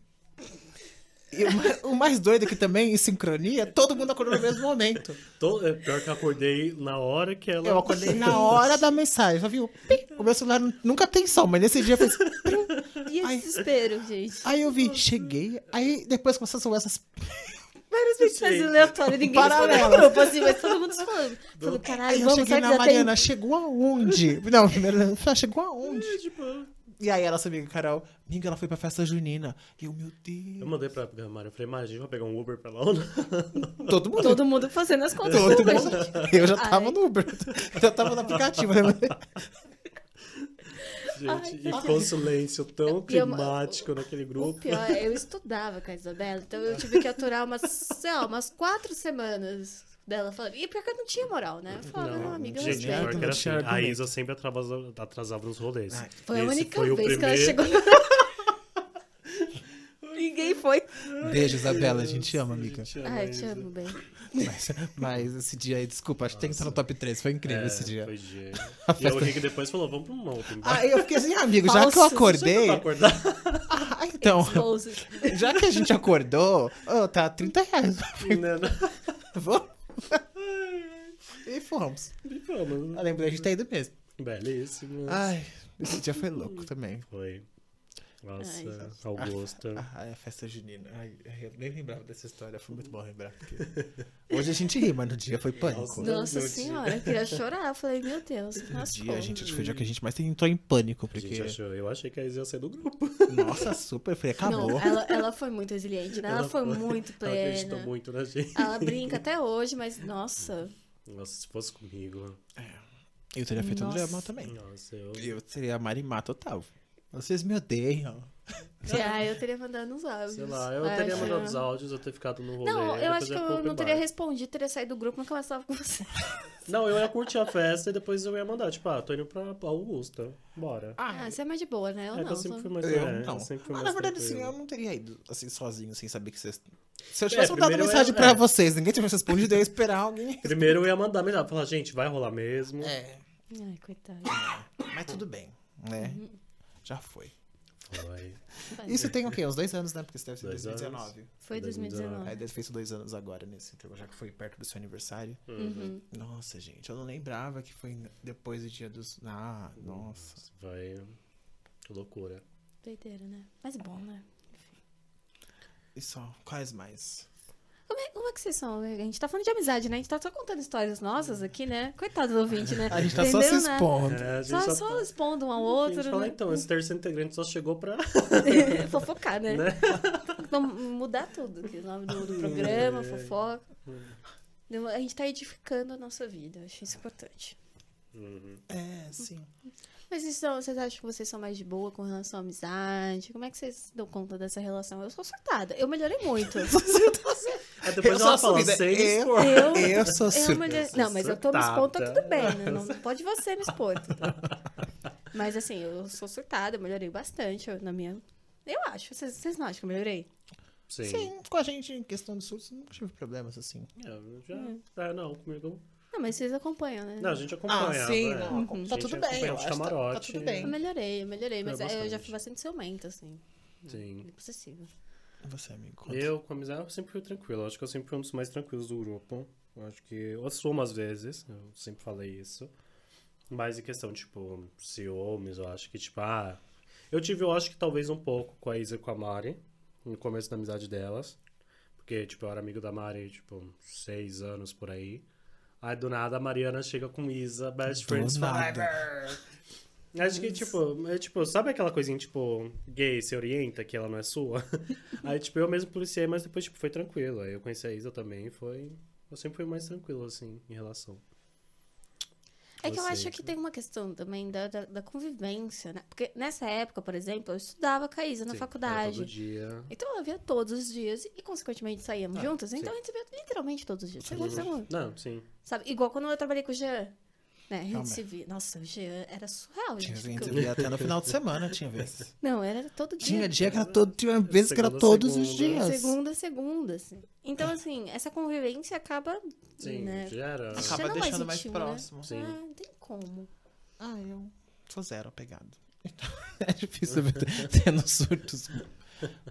E o ma- o mais doido é que também, em sincronia, todo mundo acordou no mesmo momento. Tô, é pior que eu acordei na hora que ela. Eu acordei na hora da mensagem, só viu? Pim. O meu celular nunca tem som, mas nesse dia fez. E esse Ai. desespero, gente? Aí eu vi, cheguei, aí depois começou essas. Várias mensagens aleatórias, ninguém respondeu no grupo, assim, mas todo mundo se falando. Falando, Aí caralho, eu vamos, cheguei na já tem? Mariana, chegou aonde? Não, primeiro, chegou aonde? É, tipo, E aí a nossa amiga Carol, amiga, ela foi pra festa junina. E eu, meu eu Deus. mandei pra Mari. Eu falei, mas a gente vai pegar um Uber pra lá ou não? Todo mundo. Todo mundo fazendo as contas. Todo do Uber, mundo. Eu já tava Ai. no Uber. Eu já tava no aplicativo. né? Gente, e ficou um silêncio tão E eu- climático naquele O grupo. pior é, eu estudava com a Isabela, então eu tive que aturar umas, sei lá, umas quatro semanas dela falando. E pior que eu não tinha moral, né? Eu falava, não, amiga, eu gente, respeito. pior que era Não assim. A. Isa sempre atrasava, atrasava nos rolês. Ai, Foi a Esse única foi vez que ela primeiro- chegou. Ninguém foi. Beijo, Isabela. A gente ama, amiga. Gente, ama Ai, a te amo bem. Mas, mas esse dia aí, desculpa, acho que tem que estar no top 3. Foi incrível É, esse dia. Foi dia. A E o Rick depois falou, vamos pro mountain. Aí eu fiquei assim, amigo, já que eu Falso. acordei. Pra acordar. Ah, então, Exposed. já que a gente acordou, ô, tá 30 reais. Não, não. Vamos? e fomos. E fomos. Eu lembrei de ter ido mesmo. Belíssimo. Ai, esse dia foi louco também. Foi. Nossa, Ai. Augusta. Ah, a festa junina. Ai, eu nem lembrava dessa história. Foi muito bom lembrar. Porque... Hoje a gente ri, mas no dia foi pânico. Nossa. Senhora, eu queria chorar. Eu falei, meu Deus. No Nossa, dia, a gente, que foi o dia que a gente mais entrou em pânico. A Porque, gente achou, eu achei que a Isa ia ser do grupo. nossa, super. Falei, acabou. Não, ela, ela foi muito resiliente, né? Ela, Ela foi, foi. muito Ela acreditou plena. muito na gente. Ela brinca até hoje, mas nossa. Nossa, se fosse comigo. Eu teria feito um Nossa. drama também. Nossa, eu. Eu seria a Marimá total. Vocês me odeiam. Ah, eu teria mandado uns áudios. Sei lá, eu Ah, teria acho- mandado os áudios, eu ter ficado no rolê. Não, eu acho que eu não teria respondido, teria saído do grupo nunca mais tava com você. Não, eu ia curtir a festa e depois eu ia mandar, tipo, ah, tô indo pra Augusta. Bora. Ah, você é mais de boa, né? Eu é não. eu sempre fui mais Eu é, não. eu sempre fui mais na verdade, assim, eu não teria ido assim sozinho, sem saber que vocês. Se eu tivesse É, mandado mensagem ia- pra é. vocês, ninguém tivesse respondido, eu ia esperar alguém. Primeiro eu ia mandar melhor, falar, gente, vai rolar mesmo. É, Ai, coitado. mas tudo bem, né? Já foi. Foi. Isso tem o quê? Uns dois anos, né? Porque isso deve ser Dois 2019. Foi 2019. 2019. Aí deve fez dois anos agora, nesse intervalo, já que foi perto do seu aniversário. Uhum. Nossa, gente, eu não lembrava que foi depois do dia dos. Ah, nossa. Vai. Que loucura. Doideira, né? Mas bom, né? E só, quais mais? Como é, como é que vocês são? A gente tá falando de amizade, né? A gente tá só contando histórias nossas aqui, né? Coitado do ouvinte, né? A gente tá só se Entendeu, né? expondo. É, a gente Só, só, só tá- expondo um ao a outro, gente fala, né? então, esse terceiro integrante só chegou pra. Fofocar, né? Né? Vamos mudar tudo. aqui, O nome do, do programa, fofoca. Não, A gente tá edificando a nossa vida. eu Acho isso importante. Uhum. É, sim. Mas isso, vocês acham que vocês são mais de boa com relação à amizade? Como é que vocês dão conta dessa relação? Eu sou surtada. Eu melhorei muito. Aí depois Eu ela sou fala, me Eu-. Eu, Eu sou eu melhorei. Não, mas eu tô me expondo, tá tudo bem, né? Não pode você me expor. tá? Mas assim, eu sou surtada, eu melhorei bastante eu- na minha. Eu acho. Vocês, vocês não acham que eu melhorei? Sim. Sim, com a gente, em questão de surtos, nunca tive problemas assim. É, eu já. É, não, comigo. Não, mas vocês acompanham, né? Não, a gente acompanha. Ah, sim, é. não, A tá tudo bem, eu acho tá- tá tudo bem. Eu melhorei, eu melhorei, mas É, eu já fui bastante ciumenta, assim. Sim. Possessiva. E Você, amigo? conta. Eu, com amizade, eu sempre fui tranquilo. Eu Acho que eu sempre fui um dos mais tranquilos do grupo. Eu acho que eu assumo às vezes, eu sempre falei isso. Mas em questão, tipo, ciúmes, eu acho que, tipo, ah. Eu tive, eu acho que talvez um pouco com a Isa e com a Mari, no começo da amizade delas. Porque, tipo, eu era amigo da Mari, tipo, seis anos por aí. Aí do nada a Mariana chega com Isa, best friends forever. Acho que, tipo, é tipo, sabe aquela coisinha, tipo, gay se orienta, que ela não é sua? Aí, tipo, eu mesmo policiei, mas depois, tipo, foi tranquilo. Aí eu conheci a Isa também, foi... Eu sempre fui mais tranquilo, assim, em relação. É que eu Você, acho que tem uma questão também da, da, da convivência, né? Porque nessa época, por exemplo, eu estudava com a Isa na Sim, faculdade. Todo dia. Então eu via todos os dias e, consequentemente, saíamos Ah, juntas. sim. Então a gente se via literalmente todos os dias. Segundo. Não, sim. Sabe? Igual quando eu trabalhei com o Jean. Né? A gente se via. Nossa, o Jean era surreal, Tinha gente. gente até no final de semana, tinha vezes. Não, era todo dia. Tinha dia que era todo, tinha vezes que era Segunda, todos os segunda. dias. Segunda segunda, assim. Então, assim, essa convivência acaba. Sim, né? já era. Acaba mais deixando mais íntimo, né? próximo. Sim. Ah, não tem como. Ah, eu sou zero apegado. Então, é difícil ver tendo surtos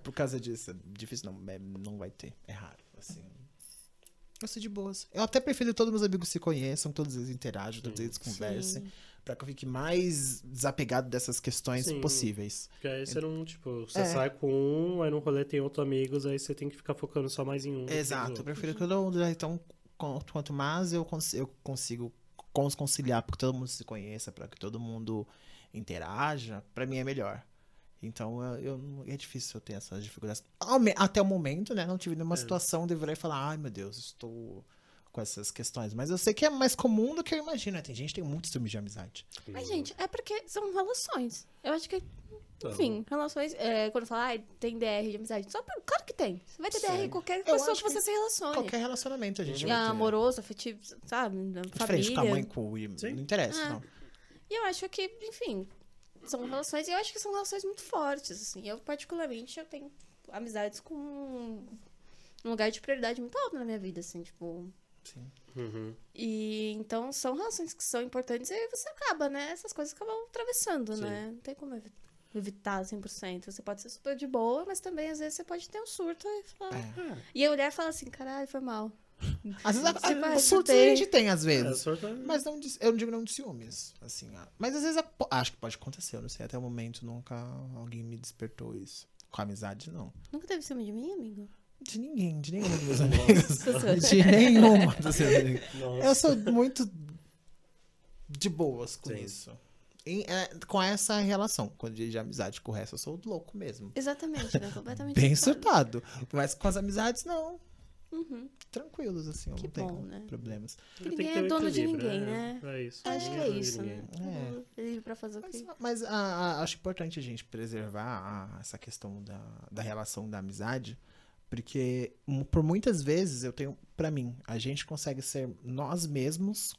por causa disso. É difícil não, é- não vai ter. É raro, assim. Eu sou de boas. Eu até prefiro que todos meus amigos se conheçam, todos eles interajam, todos eles conversem, Sim. pra que eu fique mais desapegado dessas questões Sim. É, possíveis. Porque aí você não, tipo, você É. sai com um, aí no rolê tem outros amigos, aí você tem que ficar focando só mais em um. Exato, eu prefiro que todo mundo. Então, com- quanto mais eu, cons- eu consigo cons- conciliar, porque todo mundo se conheça, para que todo mundo interaja, pra mim é melhor. Então, eu, eu não- é difícil eu ter essas dificuldades. Até o momento, né? Não tive nenhuma É. situação de virar e falar, ai meu Deus, estou com essas questões. Mas eu sei que é mais comum do que eu imagino. né? Tem gente que tem muitos filmes de amizade. Mas, gente, é porque são relações. Eu acho que, Tá. enfim, relações. é, quando fala, ah, tem DR de amizade. Só pra, claro que tem. Você vai ter DR Sim. em qualquer Eu pessoa que você que se relacione. Qualquer relacionamento a gente É vai ter. amoroso, afetivo, sabe? Diferente família. com a mãe, com o Sim. Não interessa, É. não. E eu acho que, enfim, são relações, e eu acho que são relações muito fortes, assim. Eu, particularmente, eu tenho amizades com um lugar de prioridade muito alto na minha vida, assim, tipo... Sim. Uhum. E, então, são relações que são importantes e aí você acaba, né? Essas coisas acabam atravessando, Sim. né? Não tem como evi- evitar 100%. Você pode ser super de boa, mas também, às vezes, você pode ter um surto e falar... É. E a mulher fala assim, caralho, foi mal. Às vezes, a, a, surtos a tem. gente tem, às É, vezes. surto é- Mas não, de- eu não digo não de ciúmes, assim. ah, Mas às vezes, a- acho que pode acontecer, eu não sei. Até o momento nunca alguém me despertou isso. Com amizade, não. Nunca teve ciúme de mim, amigo? De ninguém, de nenhum dos meus amigos. De nenhuma dos meus amigos. Nossa. Eu sou muito de boas com Sim. isso. Em- é, com essa relação, quando de, de amizade com o resto, eu sou louco mesmo. Exatamente, né? Completamente. Bem surtado. Mas com as amizades, não. Uhum. Tranquilos, assim, eu Que não tenho bom, né? problemas. Tem ninguém ter é dono de ninguém, é, né? É isso. Acho que é de isso, né? É. Livre pra fazer o Mas, que. mas, ah, ah, acho importante a gente preservar a- essa questão da, da relação da amizade, porque por muitas vezes eu tenho, pra mim, a gente consegue ser nós mesmos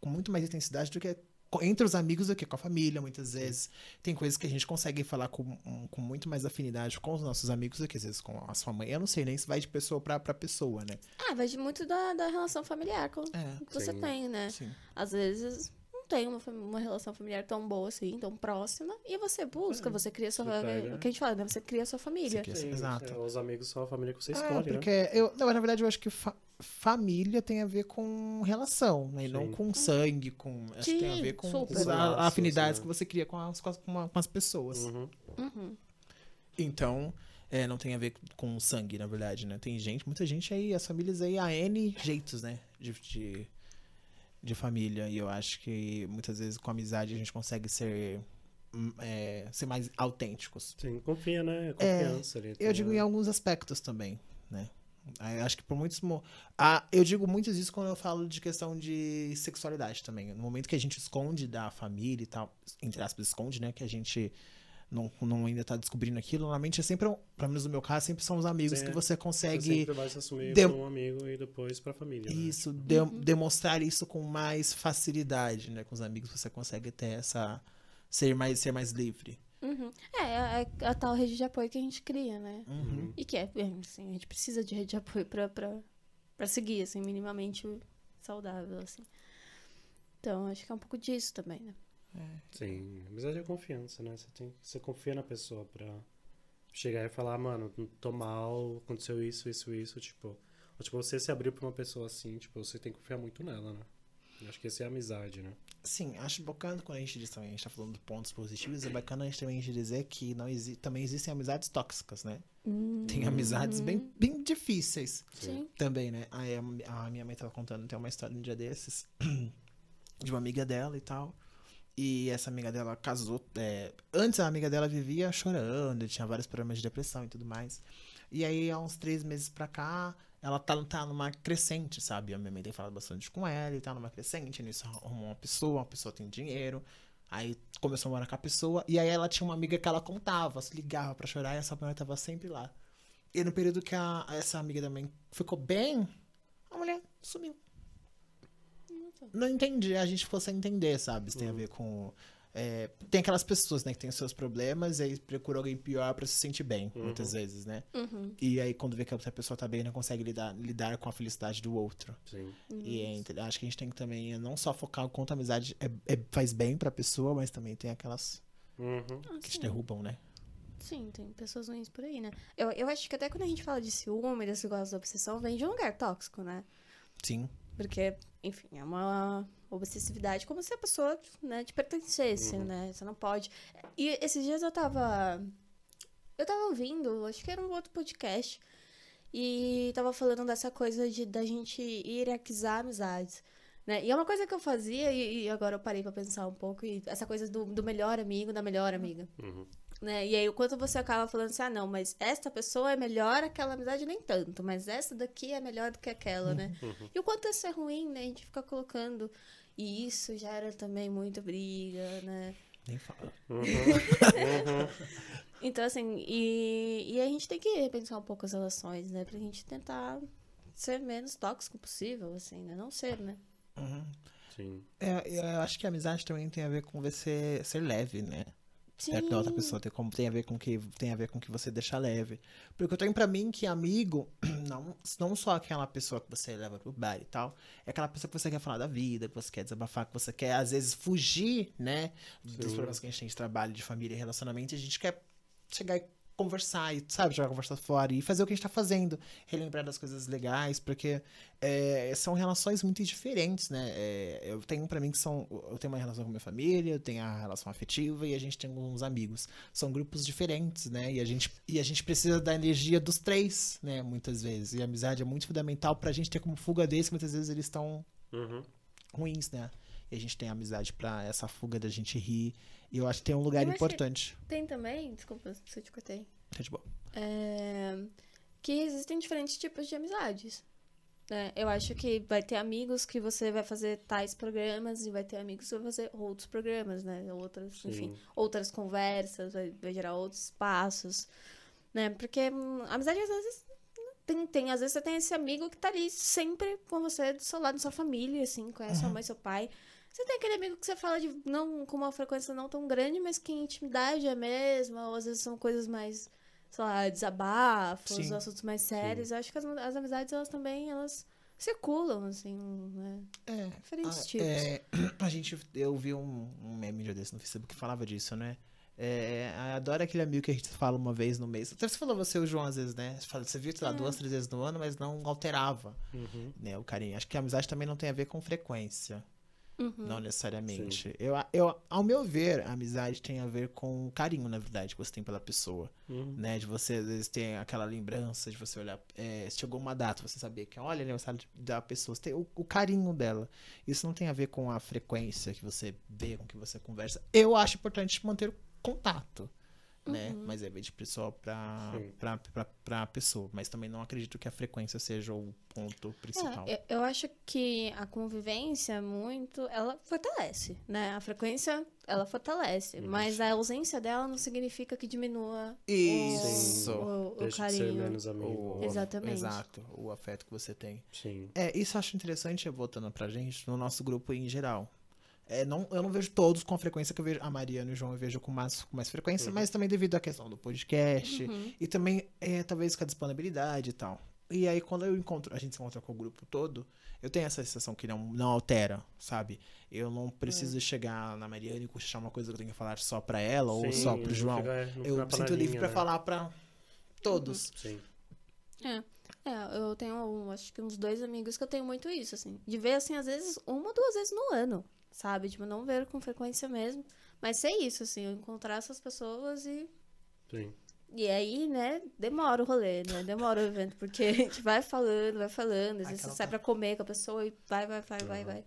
com muito mais intensidade do que entre os amigos do que com a família, muitas vezes. Tem coisas que a gente consegue falar com, com muito mais afinidade com os nossos amigos do que às vezes com a sua mãe. Eu não sei nem se vai de pessoa pra, pra pessoa, né? Ah, vai de muito da, da relação familiar com, É, que você Sim. tem, né? sim. Às vezes não tem uma, uma relação familiar tão boa assim, tão próxima, e você busca, É, você cria sua. você pega- O que a gente fala, né? Você cria sua família. cria- Sim, Exato. é, os amigos são a família que você É, escolhe, porque né? eu, não, na verdade eu acho que fa- família tem a ver com relação, né? E não com sangue, com acho que tem a ver com super. a- afinidades né? que você cria com as, com as, com a- com as pessoas. Uhum. Uhum. Então, é, não tem a ver com sangue, na verdade, né? Tem gente, muita gente aí, as famílias aí, há N jeitos, né? De, de, de família. E eu acho que muitas vezes com amizade a gente consegue ser, hum, é, ser mais autênticos. Sim, confia, né? Confiança ali. Eu digo a- em alguns aspectos também, né? Acho que por muitos. Ah, eu digo muito isso quando eu falo de questão de sexualidade também. No momento que a gente esconde da família e tal, entre aspas, esconde, né? Que a gente não, não ainda tá descobrindo aquilo, normalmente é sempre, pelo menos no meu caso, sempre são os amigos Sim, que é. você Você consegue. sempre vai se assumir como um amigo e depois pra família. né? Isso, de- demonstrar isso com mais facilidade, né? Com os amigos você consegue ter essa. ser mais, ser mais livre. Uhum. É, é, é a tal rede de apoio que a gente cria, né? Uhum. E que é, é, assim, a gente precisa de rede de apoio pra, pra, pra seguir, assim, minimamente saudável, assim. Então, acho que é um pouco disso também, né? Sim, amizade é confiança, né? Você, tem, você confia na pessoa pra chegar e falar, mano, tô mal, aconteceu isso, isso, isso, tipo. Ou, tipo, você se abrir pra uma pessoa assim, tipo, você tem que confiar muito nela, né? Eu Acho que essa é a amizade, né? Sim, acho bacana quando a gente diz também, a gente tá falando de pontos positivos, é bacana a gente também dizer que não exi também existem amizades tóxicas, né? Tem amizades bem, bem difíceis Sim. também, né? Aí a, a minha mãe tava contando, tem uma história um dia desses, de uma amiga dela e tal. E essa amiga dela casou. é, antes a amiga dela vivia chorando, tinha vários problemas de depressão e tudo mais. E aí, há uns três meses pra cá, ela tá, tá numa crescente, sabe? A minha mãe tem falado bastante com ela e tá numa crescente. Nisso arrumou uma pessoa, uma pessoa tem dinheiro. Aí começou a morar com a pessoa. E aí ela tinha uma amiga que ela contava, se ligava pra chorar e essa mulher tava sempre lá. E no período que a- essa amiga também ficou bem, a mulher sumiu. Não entendi, a gente ficou sem entender, sabe? Isso tem a ver com. É, tem aquelas pessoas, né, que tem os seus problemas e aí procura alguém pior pra se sentir bem, muitas vezes, né? Uhum. E aí quando vê que a outra pessoa tá bem, não consegue lidar, lidar com a felicidade do outro. Sim. E é, acho que a gente tem que também não só focar o quanto a amizade é- é- faz bem pra pessoa, mas também tem aquelas Uhum. Ah, que te derrubam, né? Sim, tem pessoas ruins por aí, né? Eu, eu acho que até quando a gente fala de ciúme, desse negócio da obsessão, vem de um lugar tóxico, né? Sim. Porque, enfim, é uma obsessividade como se a pessoa, né, te pertencesse, né? Você não pode. E esses dias eu tava. Eu tava ouvindo, acho que era um outro podcast. E tava falando dessa coisa de da gente hierarquizar amizades. Né? E é uma coisa que eu fazia, e, e agora eu parei pra pensar um pouco, e essa coisa do, do melhor amigo, da melhor amiga. Uhum. Né? E aí, o quanto você acaba falando assim, ah, não, mas esta pessoa é melhor, aquela amizade nem tanto, mas essa daqui é melhor do que aquela, né? Uhum. E o quanto isso é ruim, né? A gente fica colocando. E isso gera também muita briga, né? Nem fala. Uhum. Uhum. Então, assim, e, e a gente tem que repensar um pouco as relações, né? Pra gente tentar ser menos tóxico possível, assim, né? Não ser, né? Uhum. Sim. É, eu acho que a amizade também tem a ver com você ser leve, né? Sim. Perto da outra pessoa tem, como, tem a ver com que tem a ver com que você deixa leve. Porque eu tenho pra mim que amigo, não, não só aquela pessoa que você leva pro bar e tal, é aquela pessoa que você quer falar da vida, que você quer desabafar, que você quer, às vezes, fugir, né? Dos Sim. problemas que a gente tem de trabalho, de família e relacionamento, e a gente quer chegar e conversar e, sabe, jogar a conversa fora e fazer o que a gente tá fazendo, relembrar das coisas legais, porque é, são relações muito diferentes, né? É, eu tenho pra mim que são. Eu tenho uma relação com minha família, eu tenho a relação afetiva e a gente tem alguns amigos. São grupos diferentes, né? E a gente, e a gente precisa da energia dos três, né? Muitas vezes. E a amizade é muito fundamental pra gente ter como fuga deles, que muitas vezes eles estão Uhum. ruins, né? E a gente tem a amizade pra essa fuga da gente rir. E eu acho que tem um lugar Eu importante. Tem também, desculpa se eu te cortei, Tá de boa. é, que existem diferentes tipos de amizades. né? Eu acho que vai ter amigos que você vai fazer tais programas e vai ter amigos que vai fazer outros programas, né? Outras, enfim, Sim. outras conversas, vai, vai gerar outros espaços, né? Porque hum, a amizade às vezes tem, tem, às vezes você tem esse amigo que tá ali sempre com você, do seu lado, sua família, assim, conhece sua mãe, seu pai. Você tem aquele amigo que você fala de não com uma frequência não tão grande, mas que a intimidade é a mesma, ou às vezes são coisas mais, sei lá, desabafos, Sim. assuntos mais sérios. Eu acho que as, as amizades, elas também, elas circulam, assim, né? É. Diferentes Ah, tipos. é, a gente, eu vi um, um meme um dia desse no Facebook que falava disso, né? É, adoro aquele amigo que a gente fala uma vez no mês. Até você falou você e o João às vezes, né? Você, fala, você viu, sei lá, duas, três vezes no ano, mas não alterava, Uhum. né? O carinho. Acho que a amizade também não tem a ver com frequência. Uhum. Não necessariamente. Eu, eu, ao meu ver, a amizade tem a ver com o carinho, na verdade, que você tem pela pessoa. Uhum. Né? De você, às vezes, ter aquela lembrança de você olhar. É, se chegou uma data, você saber que, olha, aniversário da pessoa. Você tem o, o carinho dela. Isso não tem a ver com a frequência que você vê, com que você conversa. Eu acho importante manter o contato. Né? Mas é de pessoa pra pessoa. Mas também não acredito que a frequência seja o ponto principal. É, eu, eu acho que a convivência muito, ela fortalece, né? A frequência, ela fortalece, mas a ausência dela não significa que diminua o- Isso. o, o Deixa de ser carinho. menos amigo. O- Exatamente. Exato, o afeto que você tem. Sim. É, isso eu acho interessante, voltando pra gente, no nosso grupo em geral. É, não, eu não vejo todos com a frequência que eu vejo. A Mariana e o João eu vejo com mais, com mais frequência, mas também devido à questão do podcast. Uhum. E também, é, talvez, com a disponibilidade e tal. E aí, quando eu encontro, a gente se encontra com o grupo todo, eu tenho essa sensação que não, não altera, sabe? Eu não preciso chegar na Mariana e puxar uma coisa que eu tenho que falar só pra ela ou Sim, só pro João. fica- eu sinto livre pra né? falar pra todos. Sim. É, é, eu tenho, acho que uns dois amigos que eu tenho muito isso, assim. De ver, assim, às vezes, uma ou duas vezes no ano, sabe? Tipo, não ver com frequência mesmo. Mas ser isso, assim, eu encontrar essas pessoas e Sim. E aí, né, demora o rolê, né? Demora o evento, porque a gente vai falando, vai falando, às vezes Aquela você sai pra comer com a pessoa e vai, vai, vai, vai, vai.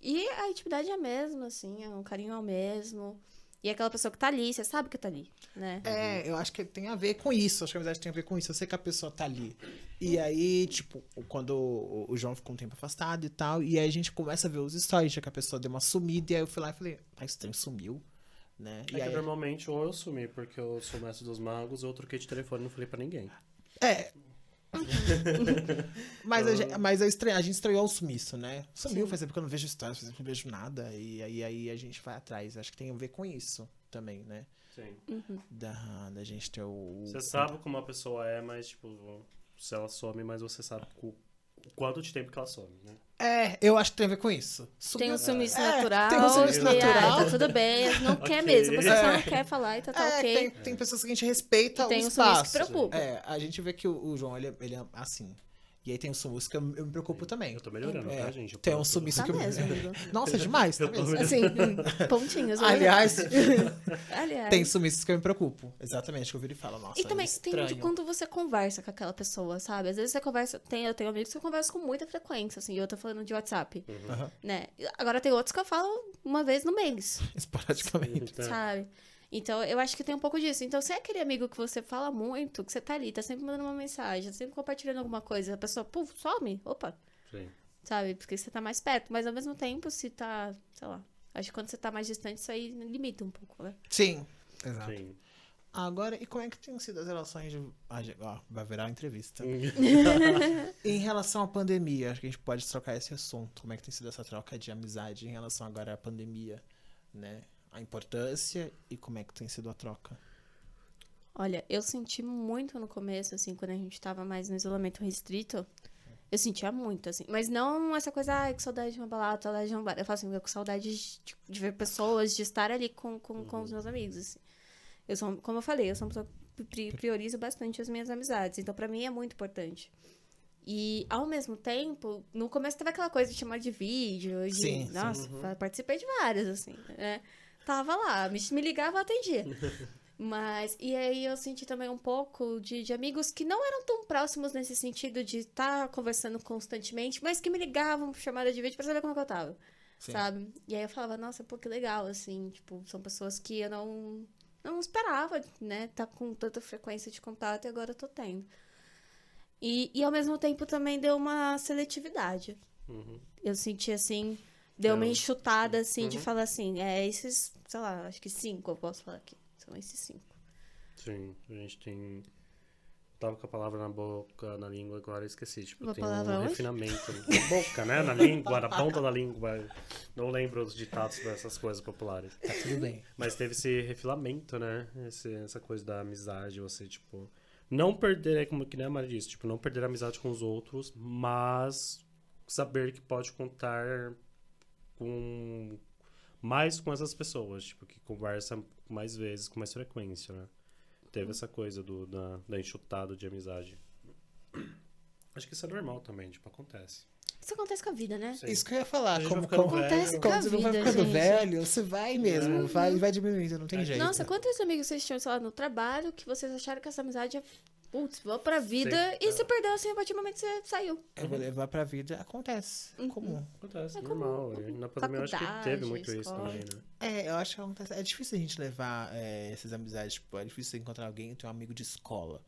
E a intimidade é a mesma, assim, é um carinho é o mesmo. E aquela pessoa que tá ali, você sabe que tá ali, né? É, eu acho que tem a ver com isso. Acho que a amizade tem a ver com isso. Eu sei que a pessoa tá ali. E aí, tipo, quando o João ficou um tempo afastado e tal, e aí a gente começa a ver os stories, já que a pessoa deu uma sumida, e aí eu fui lá e falei, ah, estranho, sumiu, né? É E que aí, normalmente ou eu sumi porque eu sou mestre dos magos, ou eu troquei de telefone e não falei pra ninguém. é. mas, a, gente- mas eu estranho, a gente estranhou o sumiço, né? Sumiu, Sim. faz tempo que eu não vejo stories, faz tempo que eu não vejo nada. E aí, aí a gente vai atrás. Acho que tem a ver com isso também, né? Sim. Da, da gente ter o. Você sabe como a pessoa é, mas, tipo, se ela some, mas você sabe quanto de tempo que ela some, né? É, eu acho que tem a ver com isso. Tem um sumiço É, natural. tem um sumiço e, ah, natural. tá tudo bem, não quer Ok. mesmo. Você só É. não quer falar e tá, tá é, ok. tem, tem pessoas que a gente respeita E tem o um sumiço que espaço. preocupa. É, a gente vê que o, o João, ele, é- ele é assim. E aí tem um sumiço que eu, eu me preocupo também. Eu tô melhorando, É, tá, gente? Eu tem um sumiço Tá que eu... mesmo, amigo. Nossa, é demais, tá Eu mesmo? Assim, pontinhos. Aliás, Aliás. tem sumiços que eu me preocupo. Exatamente, que eu viro e falo, nossa, E também é tem de estranho. quando você conversa com aquela pessoa, sabe? Às vezes você conversa. Tem, eu tenho amigos que eu converso com muita frequência, assim, e eu tô falando de WhatsApp. Aham. Né? Agora tem outros que eu falo uma vez no mês, Esporadicamente. Tá. sabe? Então eu acho que tem um pouco disso. Então, se é aquele amigo que você fala muito, que você tá ali, tá sempre mandando uma mensagem, tá sempre compartilhando alguma coisa, a pessoa, puf, some, opa, Sim. sabe? Porque você tá mais perto. Mas ao mesmo tempo, se tá, sei lá. Acho que quando você tá mais distante, isso aí limita um pouco, né? Sim, exato. Sim. Agora, e como é que tem sido as relações de... Ah, já- ó, vai virar uma entrevista. em relação à pandemia, acho que a gente pode trocar esse assunto. Como é que tem sido essa troca de amizade em relação agora à pandemia, né? A importância e como é que tem sido a troca. Olha, eu senti muito no começo, assim, quando a gente tava mais no isolamento restrito. Eu sentia muito, assim. Mas não essa coisa, ai, que saudade de uma balada, saudade de um bar. Eu falo assim, eu com saudade de, de ver pessoas, de estar ali com, com, com os meus amigos, assim. Eu sou, como eu falei, eu sou uma pessoa que pri- priorizo bastante as minhas amizades. Então, pra mim, é muito importante. E, ao mesmo tempo, no começo teve aquela coisa de chamar de vídeo, de... Sim, sim. nossa, fa- participei de várias, assim, né? Tava lá, me, me ligava, atendia. Mas, e aí eu senti também um pouco de, de amigos que não eram tão próximos nesse sentido de estar conversando constantemente, mas que me ligavam por chamada de vídeo pra saber como é que eu tava, Sim. sabe? E aí eu falava, nossa, pô, que legal, assim, tipo, são pessoas que eu não, não esperava, né, tá com tanta frequência de contato e agora eu tô tendo. E, e ao mesmo tempo também deu uma seletividade. Uhum. Eu senti assim, deu uma Eu- enxutada assim de Uhum. falar assim, é esses, sei lá, acho que cinco eu posso falar aqui. São esses cinco. Sim, a gente tem. Tava com a palavra na boca, na língua, agora esqueci. Tipo, Uma tem palavra um onde? refinamento. Na boca, né? Na língua, na ponta da língua. Não lembro os ditados dessas coisas populares. Tá tudo bem. Mas teve esse refilamento, né? Esse- essa coisa da amizade, você, tipo. Não perder, é como que nem a Mari disse, tipo, não perder a amizade com os outros, mas saber que pode contar com mais com essas pessoas, tipo, que conversa mais vezes, com mais frequência, né? Teve essa coisa do, da, da enxutada de amizade. Acho que isso é normal também, tipo, acontece. Isso acontece com a vida, né? Sim. Isso que eu ia falar. Como, como. Acontece com a você não vai ficando gente. velho, você vai mesmo. Vai, vai diminuindo, não tem É. jeito. Nossa, quantos amigos vocês tinham, sei lá, no trabalho que vocês acharam que essa amizade é, putz, vou pra vida Sim. e você perdeu assim a partir do momento que você saiu. Eu vou levar pra vida. Acontece. É comum. Acontece, É normal. comum. E Na pandemia eu acho que teve muito isso escola. também, né? É, eu acho que acontece. É difícil a gente levar é, essas amizades. Tipo, é difícil você encontrar alguém e ter um amigo de escola.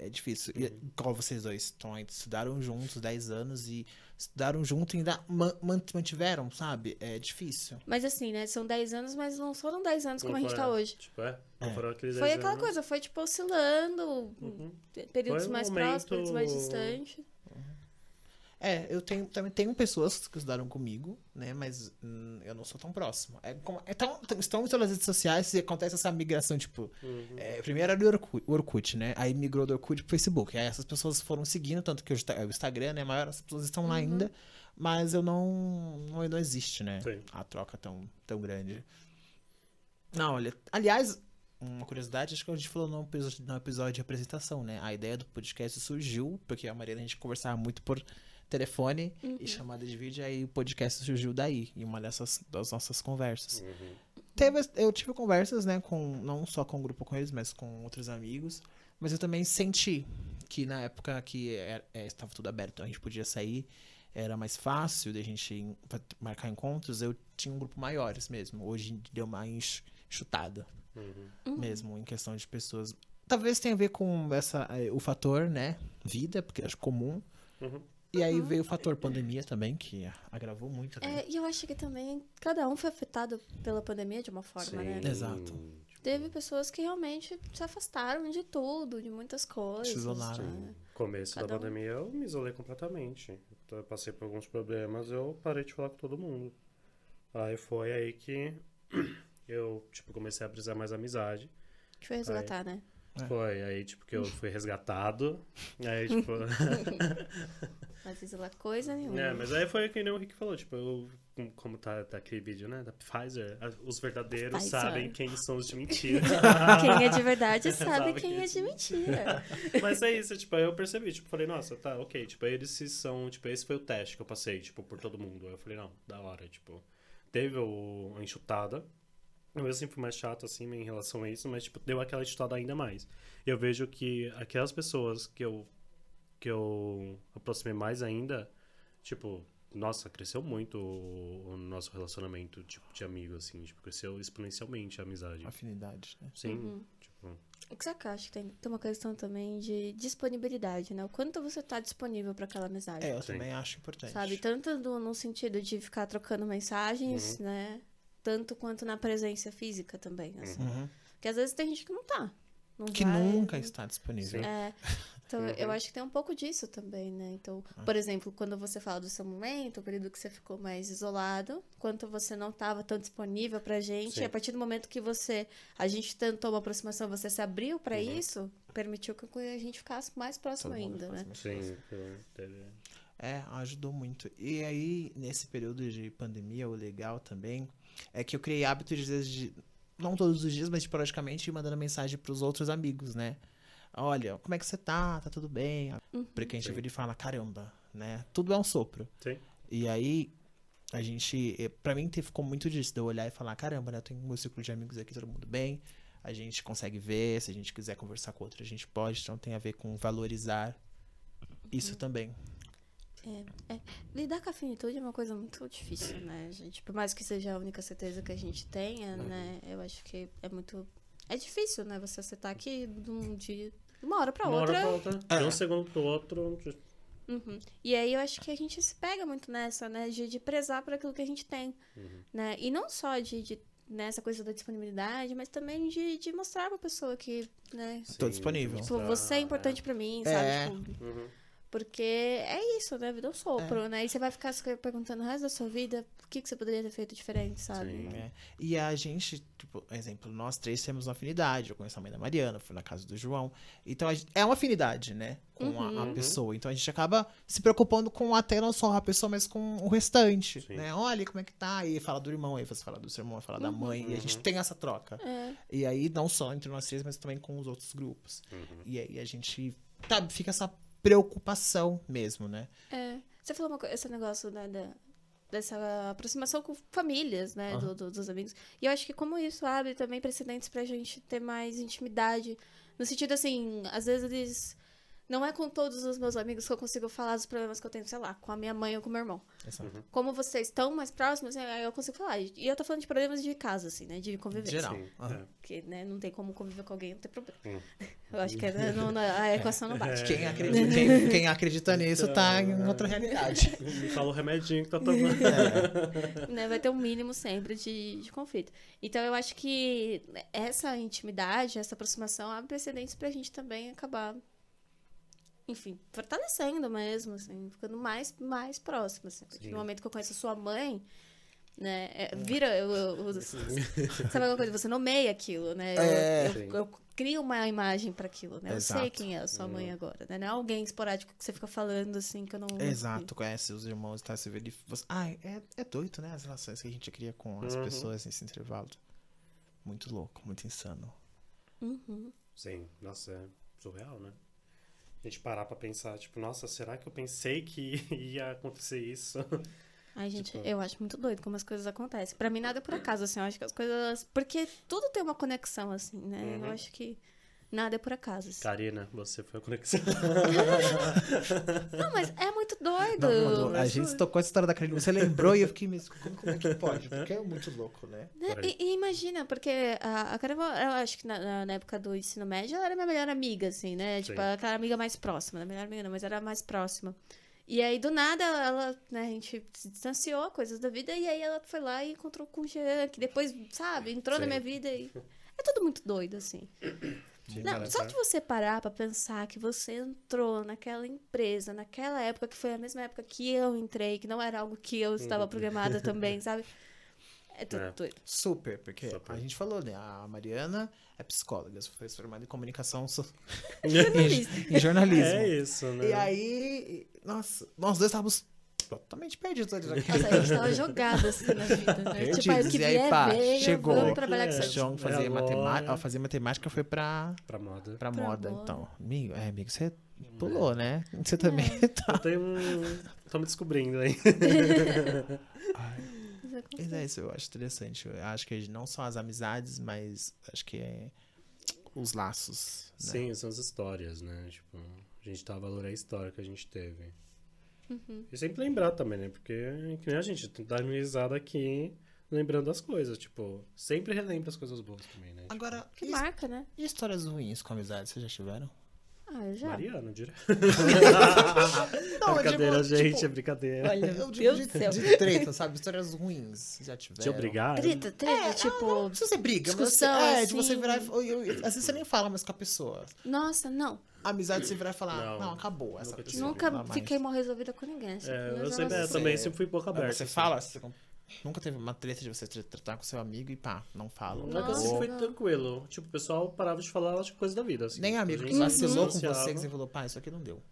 É difícil. E, igual vocês dois estão aí, estudaram juntos 10 anos e estudaram junto e ainda man- man- mantiveram, sabe? É difícil. Mas assim, né? São 10 anos, mas não foram 10 anos como a gente tá hoje. Tipo, é? Não É. foram aqueles Foi 10 aquela anos. coisa, foi tipo oscilando, Uhum. períodos um mais momento- próximos, períodos mais distantes. É, eu tenho, também tenho pessoas que estudaram comigo, né? Mas hum, eu não sou tão próximo. É, como, é tão, tão- estão em todas as redes sociais e acontece essa migração, tipo. Uhum. é, primeiro era o Orkut, Orkut, né? Aí migrou do Orkut pro Facebook. Aí essas pessoas foram seguindo, tanto que hoje tá- o Instagram, né? Maior, as pessoas estão lá ainda. Mas eu não. Não, não existe, né? Sim. A troca tão, tão grande. Não, olha. Aliás, uma curiosidade, acho que a gente falou no episódio, no episódio de apresentação, né? A ideia do podcast surgiu, porque a Mariana a gente conversava muito por telefone e chamada de vídeo, aí o podcast surgiu daí, em uma dessas das nossas conversas. Uhum. Teve, eu tive conversas, né, com não só com o grupo com eles, mas com outros amigos, mas eu também senti que na época que era- é, estava tudo aberto, a gente podia sair, era mais fácil de a gente marcar encontros, eu tinha um grupo maiores mesmo. Hoje deu uma enx- enxutada Uhum. mesmo em questão de pessoas. Talvez tenha a ver com essa eh, o fator, né, vida, porque acho comum. Uhum. E aí veio o fator pandemia também, que agravou muito, né? É, e eu acho que também cada um foi afetado pela pandemia de uma forma, né? Sim, Exato. tipo, Teve pessoas que realmente se afastaram de tudo, de muitas coisas. Se isolaram. né? começo Cada da um. pandemia eu me isolei completamente. Eu passei por alguns problemas, eu parei de falar com todo mundo. Aí foi aí que eu, tipo, comecei a precisar mais amizade. Que foi resgatar, né? É. Foi aí, tipo, que eu fui resgatado. Aí, tipo... Mas isolar coisa nenhuma. é, mas aí foi que nem o Rick falou, tipo, eu, como- tá, tá aquele vídeo, né, da Pfizer, os verdadeiros Pfizer. sabem quem são os de mentira. Quem é de verdade sabe Sabe quem que- é de mentira. Mas é isso, tipo, aí eu percebi, tipo, falei, nossa, tá, ok, tipo, eles são, tipo, esse foi o teste que eu passei, tipo, por todo mundo. Aí eu falei, não, da hora, tipo, teve o, a enxutada, eu sempre fui mais chato, assim, em relação a isso, mas, tipo, deu aquela enxutada ainda mais. E eu vejo que aquelas pessoas que eu, que eu aproximei mais ainda, tipo, nossa, cresceu muito o, o nosso relacionamento, tipo, de amigo, assim, tipo, cresceu exponencialmente a amizade. Afinidade, né? Sim, Uhum. tipo... O que você acha que tem, tem uma questão também de disponibilidade, né? O quanto você tá disponível para aquela amizade. É, eu Sim. também acho importante. Sabe? Tanto no, no sentido de ficar trocando mensagens, né? Tanto quanto na presença física também, assim. Uhum. Porque às vezes tem gente que não tá. Não Que vai- nunca está disponível. É. Então, Uhum. eu acho que tem um pouco disso também, né? Então, Ah. por exemplo, quando você fala do seu momento, o período que você ficou mais isolado, quanto você não estava tão disponível pra gente, Sim. e a partir do momento que você, a gente tentou uma aproximação, você se abriu pra Uhum. isso, permitiu que a gente ficasse mais próximo Todo ainda, né? Sim, teve... É, ajudou muito. E aí, nesse período de pandemia, o legal também é que eu criei hábito de, às vezes, de não todos os dias, mas esporadicamente, mandando mensagem pros outros amigos, né? Olha, como é que você tá? Tá tudo bem? Porque a gente Sim. vira e fala, caramba, né? Tudo é um sopro. Sim. E aí, a gente. Pra mim, ficou muito disso, de eu olhar e falar: caramba, né? Eu tenho meu círculo de amigos aqui, todo mundo bem. A gente consegue ver, se a gente quiser conversar com outro, a gente pode. Então, tem a ver com valorizar isso também. É, é. Lidar com a finitude é uma coisa muito difícil, né, gente? Por mais que seja a única certeza que a gente tenha, né? Eu acho que é muito. É difícil, né? Você acertar aqui de um dia. De uma hora pra Uma outra. hora pra outra, de um segundo pro outro. Uhum. E aí eu acho que a gente se pega muito nessa, né? De, de prezar por aquilo que a gente tem. Né? E não só de, de nessa coisa da disponibilidade, mas também de, de mostrar pra pessoa que, né? Tô Sim, disponível. Tipo, você é importante pra mim, sabe? É. Tipo, Uhum. Porque é isso, né? Vida é um sopro, né? E você vai ficar se perguntando o resto da sua vida o que, que você poderia ter feito diferente, sabe? Sim. É. E a gente, tipo, exemplo, nós três temos uma afinidade. Eu conheço a mãe da Mariana, fui na casa do João. Então a gente- é uma afinidade, né? Com a- a, Uhum. pessoa. Então a gente acaba se preocupando com até não só a pessoa, mas com o restante. Sim. Né? Olha como é que tá. E fala do irmão, aí você fala do seu irmão, fala da mãe. E a gente tem essa troca. É. E aí, não só entre nós três, mas também com os outros grupos. Uhum. E aí a gente, sabe, fica essa preocupação mesmo, né? É. Você falou uma coisa, esse negócio né, da, dessa aproximação com famílias, né, do- do- dos amigos. E eu acho que como isso abre também precedentes pra gente ter mais intimidade. No sentido assim, às vezes eles. Não é com todos os meus amigos que eu consigo falar dos problemas que eu tenho, sei lá, com a minha mãe ou com o meu irmão. Exato. Como vocês estão mais próximos, aí eu consigo falar. E eu tô falando de problemas de casa, assim, né? De convivência. Geral. É. Porque, né, não tem como conviver com alguém, não tem problema. Hum. Eu acho que né, não- não- a equação não bate. Quem acredita, quem, quem acredita nisso tá em outra realidade. Me fala o remedinho que tá tomando. né, vai ter um mínimo sempre de, de conflito. Então eu acho que essa intimidade, essa aproximação abre precedentes pra gente também acabar, enfim, fortalecendo mesmo, assim, ficando mais, mais próximo. Assim. Sim. do momento que eu conheço a sua mãe, né, é, vira. Eu, eu- eu- sabe alguma coisa? Você nomeia aquilo, né? Eu, É. eu- crio uma imagem pra aquilo, né? Eu sei Exato. quem é a sua mãe agora, né? Não é alguém esporádico que você fica falando assim que eu não. Exato, conhece os irmãos, tá? Você vê ele. Você... Ai, é, é doido, né? As relações que a gente cria com as Uhum. pessoas nesse intervalo. Muito louco, muito insano. Uhum. Sim, nossa, é surreal, né? A gente parar pra pensar, tipo, nossa, será que eu pensei que ia acontecer isso? Ai, gente, Tipo- eu acho muito doido como as coisas acontecem. Pra mim, nada é por acaso, assim. Eu acho que as coisas. Porque tudo tem uma conexão, assim, né? Uhum. Eu acho que nada é por acaso. assim. Karina, você foi a conexão. Não, mas é muito doido. Não, a gente tocou essa história da Karine, você lembrou e eu fiquei mesmo. Como, como é que pode? Porque é muito louco, né? Né? E, e imagina, porque a, a Carol, eu acho que na, na- na época do ensino médio, ela era minha melhor amiga, assim, né? Tipo, Sim. aquela amiga mais próxima. Não melhor amiga não, mas era a mais próxima. E aí, do nada, ela, ela, né, a gente se distanciou, coisas da vida, e aí ela foi lá e encontrou com o Jean, que depois, sabe, entrou na Sim. minha vida e... É tudo muito doido, assim. Sim, Não, só de você parar pra pensar que você entrou naquela empresa, naquela época, que foi a mesma época que eu entrei, que não era algo que eu estava programada também, sabe? É tudo É. doido. Super, porque Super. a gente falou, né? A Mariana é psicóloga, foi formada em comunicação so- Jornalista. em jornalismo. É isso, né? E aí, nossa, nós dois estávamos totalmente naquele. Nossa, a gente tava jogada assim na vida, né? Perdidos. Tipo, aí o que E aí, vier, pá, veio, chegou. vamos trabalhar com É, isso. João fazia, agora. matemática, fazia matemática, foi pra, Pra moda. pra, Pra moda, moda. então. Amigo, é, amigo, você pulou, né? Você também tá. Eu tenho um... Tô me descobrindo aí. Mas é isso, eu acho interessante. Eu acho que não só as amizades, mas acho que é os laços. Né? Sim, são as histórias, né? Tipo, a gente dá valor à história que a gente teve. Uhum. E sempre lembrar também, né? Porque que nem a gente tá dando risada aqui, lembrando das coisas. Tipo, sempre relembra as coisas boas também, né? Tipo, Agora, Que e, marca, né? e histórias ruins com amizade, vocês já tiveram? Ah, eu já. Mariana, direto. Não, eu brincadeira, digo, gente, tipo, é brincadeira. Olha, Eu digo de, de treta, sabe? Histórias ruins, já tiveram. Te obrigar. Treta, treta, tipo... Não precisa ser briga, mas Discussão, é, de você assim. virar e, eu- eu- Às vezes você nem fala mais com a pessoa. Nossa, não. Amizade você virar e falar, não, Não, acabou essa nunca pessoa. não Nunca fiquei mal resolvida com ninguém. assim, É, eu sempre, é, também Você- sempre fui boca Mas aberta. você assim. fala, você nunca teve uma treta de você tra- tratar com seu amigo e pá, não fala. Não é que eu fui não. tranquilo. Tipo, o pessoal parava de falar acho, coisa da vida. Assim. Nem amigo que vacilou com você que você falou, pá, isso aqui não deu.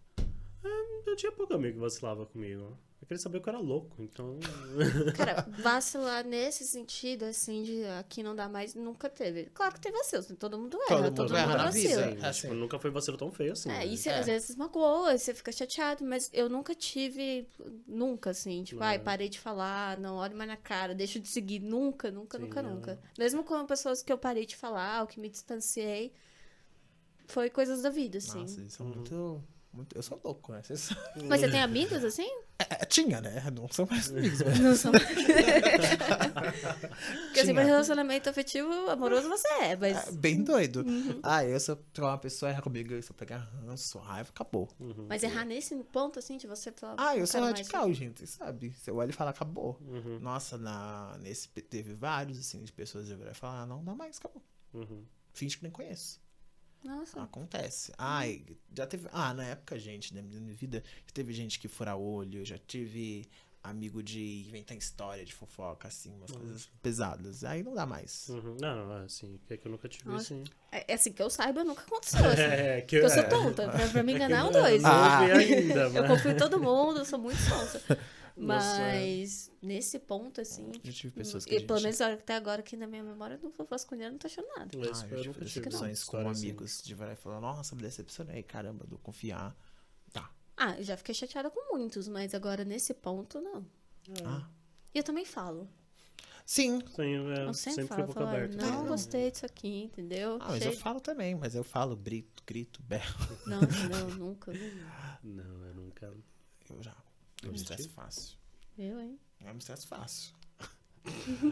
tinha pouco amigo que vacilava comigo. Eu queria saber que eu era louco, então. Cara, vacilar nesse sentido, assim, de aqui não dá mais, nunca teve. Claro que teve vacilos, né? todo mundo erra, Todo todo, mundo erra mundo na vacila. vida. É, tipo, nunca foi vacilo tão feio assim. É, né? e você, É. às vezes magoa, você fica chateado, mas eu nunca tive, nunca, assim, tipo, ai, É. parei de falar, não olho mais na cara, deixo de seguir, nunca, nunca, Sim, nunca, é. nunca. Mesmo com pessoas que eu parei de falar, ou que me distanciei, foi coisas da vida, assim. Nossa, isso é Uhum. muito, muito. Eu sou louco, né? Vocês- Mas você tem amigos, assim? É, tinha, né? Não são mais amigos. mas- Não são. Porque, assim, pra relacionamento afetivo, amoroso você é, mas... É, bem doido. Uhum. Ah, eu se eu trocar uma pessoa erra comigo, se eu pegar ranço, raiva, acabou. Uhum. Mas errar nesse ponto, assim, de você falar. Ah, eu "Não sou quero mais radical, gente, sabe? Você olha e fala, acabou. Uhum. Nossa, na, nesse, teve vários, assim, de pessoas que virar e falar, ah, não dá mais, acabou. Uhum. Finge que nem conheço. Nossa. Acontece. Ai, já teve. Ah, na época, gente, da minha vida, já teve gente que fura olho, já tive amigo de inventar história de fofoca, assim, umas coisas pesadas. Aí não dá mais. Uhum. Não, assim, é que eu nunca tive Nossa. assim. É, é assim que eu saiba, nunca aconteceu. Assim. É, que Porque eu sou é. tonta. Pra, pra me enganar, um dois. Ah. Vi ainda, Eu confio em todo mundo, eu sou muito sonsa. Nossa, é. Mas nesse ponto, assim. Já tive pessoas que e gente... pelo menos até agora aqui na minha memória, eu não vou vasculhando, não tô achando nada. Mas Ah, eu eu tive decepções com assim. amigos de virar e falar, nossa, me decepcionei, caramba, do confiar. Tá. Ah, eu já fiquei chateada com muitos, mas agora nesse ponto, não. Ah. E eu também falo. Sim. Sim, é, Eu sempre, sempre, fui falo, boca falo, "Olha, aberta. não gostei disso aqui, entendeu? Ah, mas eu Chega- falo também, mas eu falo, grito, grito, berro. Não, não, nunca. não. Não, eu nunca. Eu já. Eu me estresso fácil. Eu, hein? Eu me estresso fácil.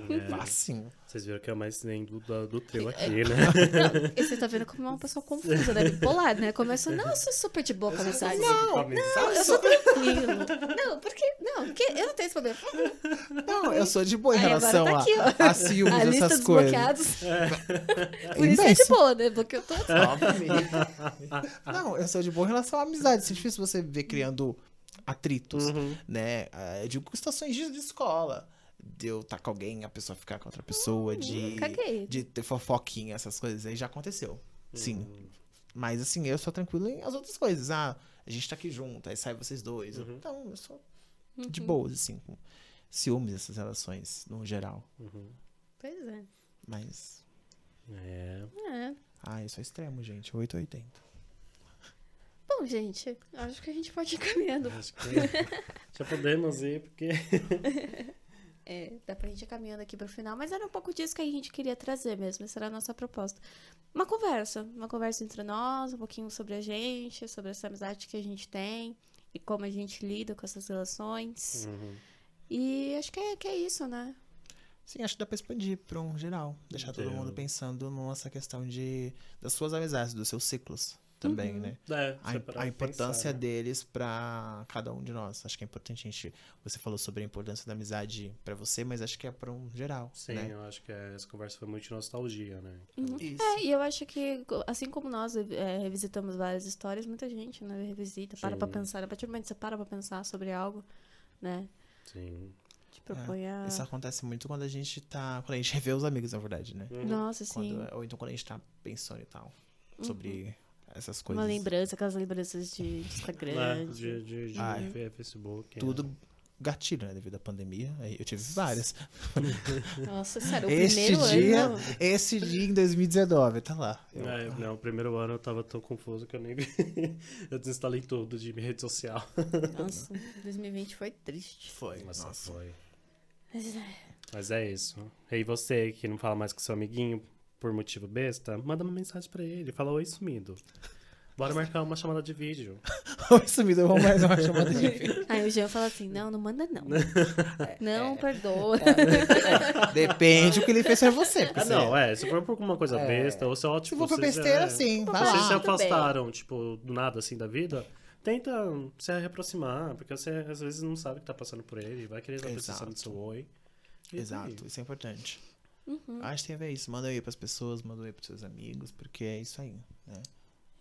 É, Facinho. vocês viram que é mais nem do, do, do trio É. aqui, né? Não, e você tá vendo como é uma pessoa confusa, né? Bipolar, né? Começa, não, eu sou super de boa com a mensagem. Não, Não, eu sou tranquilo. Não, porque. Não, porque eu não tenho esse problema. Não, eu sou de boa em Aí relação tá a, aqui, ó. a ciúmes, A lista essas dos coisas. bloqueados. Por isso que é de boa, né? Bloqueou todos. Obviamente. Não, eu sou de boa em relação à amizade. É difícil você ver criando atritos, Uhum. né? Ah, Eu digo situações de, de escola. De eu estar com alguém, a pessoa ficar com outra pessoa, de, Caguei. de ter fofoquinha, essas coisas aí já aconteceu. Sim. Uhum. Mas assim, eu sou tranquilo em as outras coisas. Ah, a gente tá aqui junto, aí sai vocês dois. Uhum. Então, eu sou de boas, assim, com ciúmes essas relações, no geral. Uhum. Pois é. Mas. É. É. Ah, eu sou extremo, gente. 880. Bom, gente, acho que a gente pode ir caminhando. Acho que já podemos ir, porque. É, dá pra gente ir caminhando aqui pro final, mas era um pouco disso que a gente queria trazer mesmo. Essa era a nossa proposta. Uma conversa. Uma conversa entre nós, um pouquinho sobre a gente, sobre essa amizade que a gente tem e como a gente lida com essas relações. Uhum. E acho que é, que é isso, né? Sim, acho que dá pra expandir pra um geral. Deixar todo Entendo. mundo pensando nessa questão de das suas amizades, dos seus ciclos também, Uhum. né? É, A, é a importância pensar, né? deles pra cada um de nós. Acho que é importante a gente. Você falou sobre a importância da amizade pra você, mas acho que é pra um geral. Sim, né? eu acho que essa conversa foi muito de nostalgia, né? Isso. É, e eu acho que, assim como nós é, revisitamos várias histórias, muita gente, né, revisita, para pra pensar. A partir do momento que você para pra pensar sobre algo, né, Sim. a... Isso acontece muito quando a gente tá. Quando a gente revê os amigos, na verdade, né? Uhum. Nossa, sim. Quando- ou então quando a gente tá pensando e tal. Sobre essas Uhum. Uma coisas. lembrança, aquelas lembranças de, de Instagram. É, de- de, de, ver Facebook. Tudo gatilho, né? Devido à pandemia. Aí Eu tive várias. Nossa, sério, o Este primeiro dia, ano... esse dia em 2019, tá lá. Eu- É, não, o primeiro ano eu tava tão confuso que eu nem vi. eu desinstalei tudo de minha rede social. Nossa, 2020 foi triste. Foi, Nossa, nossa. foi. Mas, é, Mas é isso. E você que não fala mais com seu amiguinho por motivo besta, manda uma mensagem pra ele. Fala oi sumido. Bora marcar uma chamada de vídeo. Isso me deu mais uma chamada de vídeo. Aí o Jean fala assim, não, não manda não. É. Não, perdoa. Depende do que ele fez pra você. Ah, você- não, é. Se for por alguma coisa É. best, ou se, ó, Se tipo, for pra vocês, besteira, é, sim, vai Vocês lá. se afastaram, tipo, do nada assim da vida. Tenta se reaproximar, porque você às vezes não sabe o que tá passando por ele. Vai querer estar precisando do seu oi. E Exato, isso é importante. Uhum, Acho que tem a ver isso. Manda aí pras pessoas, manda aí pros seus amigos, porque é isso aí, né?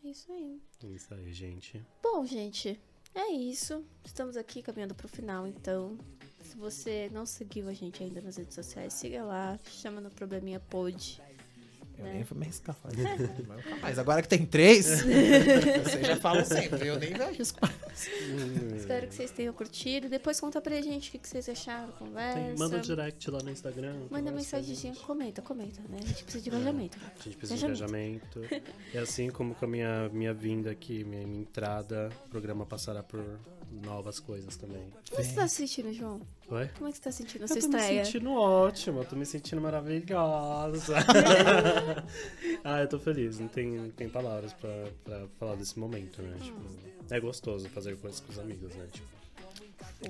é isso aí. Isso aí, gente. Bom, gente, é isso. Estamos aqui caminhando pro final, então. Se você não seguiu a gente ainda nas redes sociais, siga lá, chama no Probleminha Pod. Eu né? nem vou me arriscar. Mas nunca mais. Agora que tem três, vocês já falam sempre. Eu nem me arrisco mais. Espero que vocês tenham curtido. Depois conta pra gente o que que vocês acharam conversa. Tem- manda um direct lá no Instagram. Manda mensagenzinha, comenta, comenta, né? A gente precisa de engajamento. A gente precisa de Engajamento. engajamento. É assim como com a minha, minha vinda aqui, minha, minha entrada, o programa passará por novas coisas também. Como você tá se sentindo, João? Oi? Como é que você tá sentindo a Eu tô me estreia? sentindo ótimo, eu tô me sentindo maravilhosa. ah, eu tô feliz, não tem, não tem palavras pra, pra falar desse momento, né? Tipo, é gostoso fazer coisas com os amigos, né? Tipo,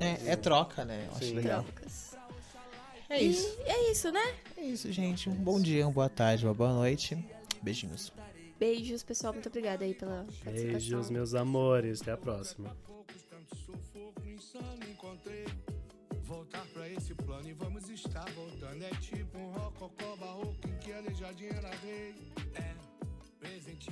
É, é troca, né? Eu acho Sim. legal. Trocas. É isso. E é isso, né? É isso, gente. Um bom dia, uma boa tarde, uma boa noite. Beijinhos. Beijos, pessoal. Muito obrigada aí pela participação. beijos, meus amores, até a próxima. Insano encontrei. Voltar pra esse plano e vamos estar voltando. É tipo um rococó barroco em que a era rei. É, presente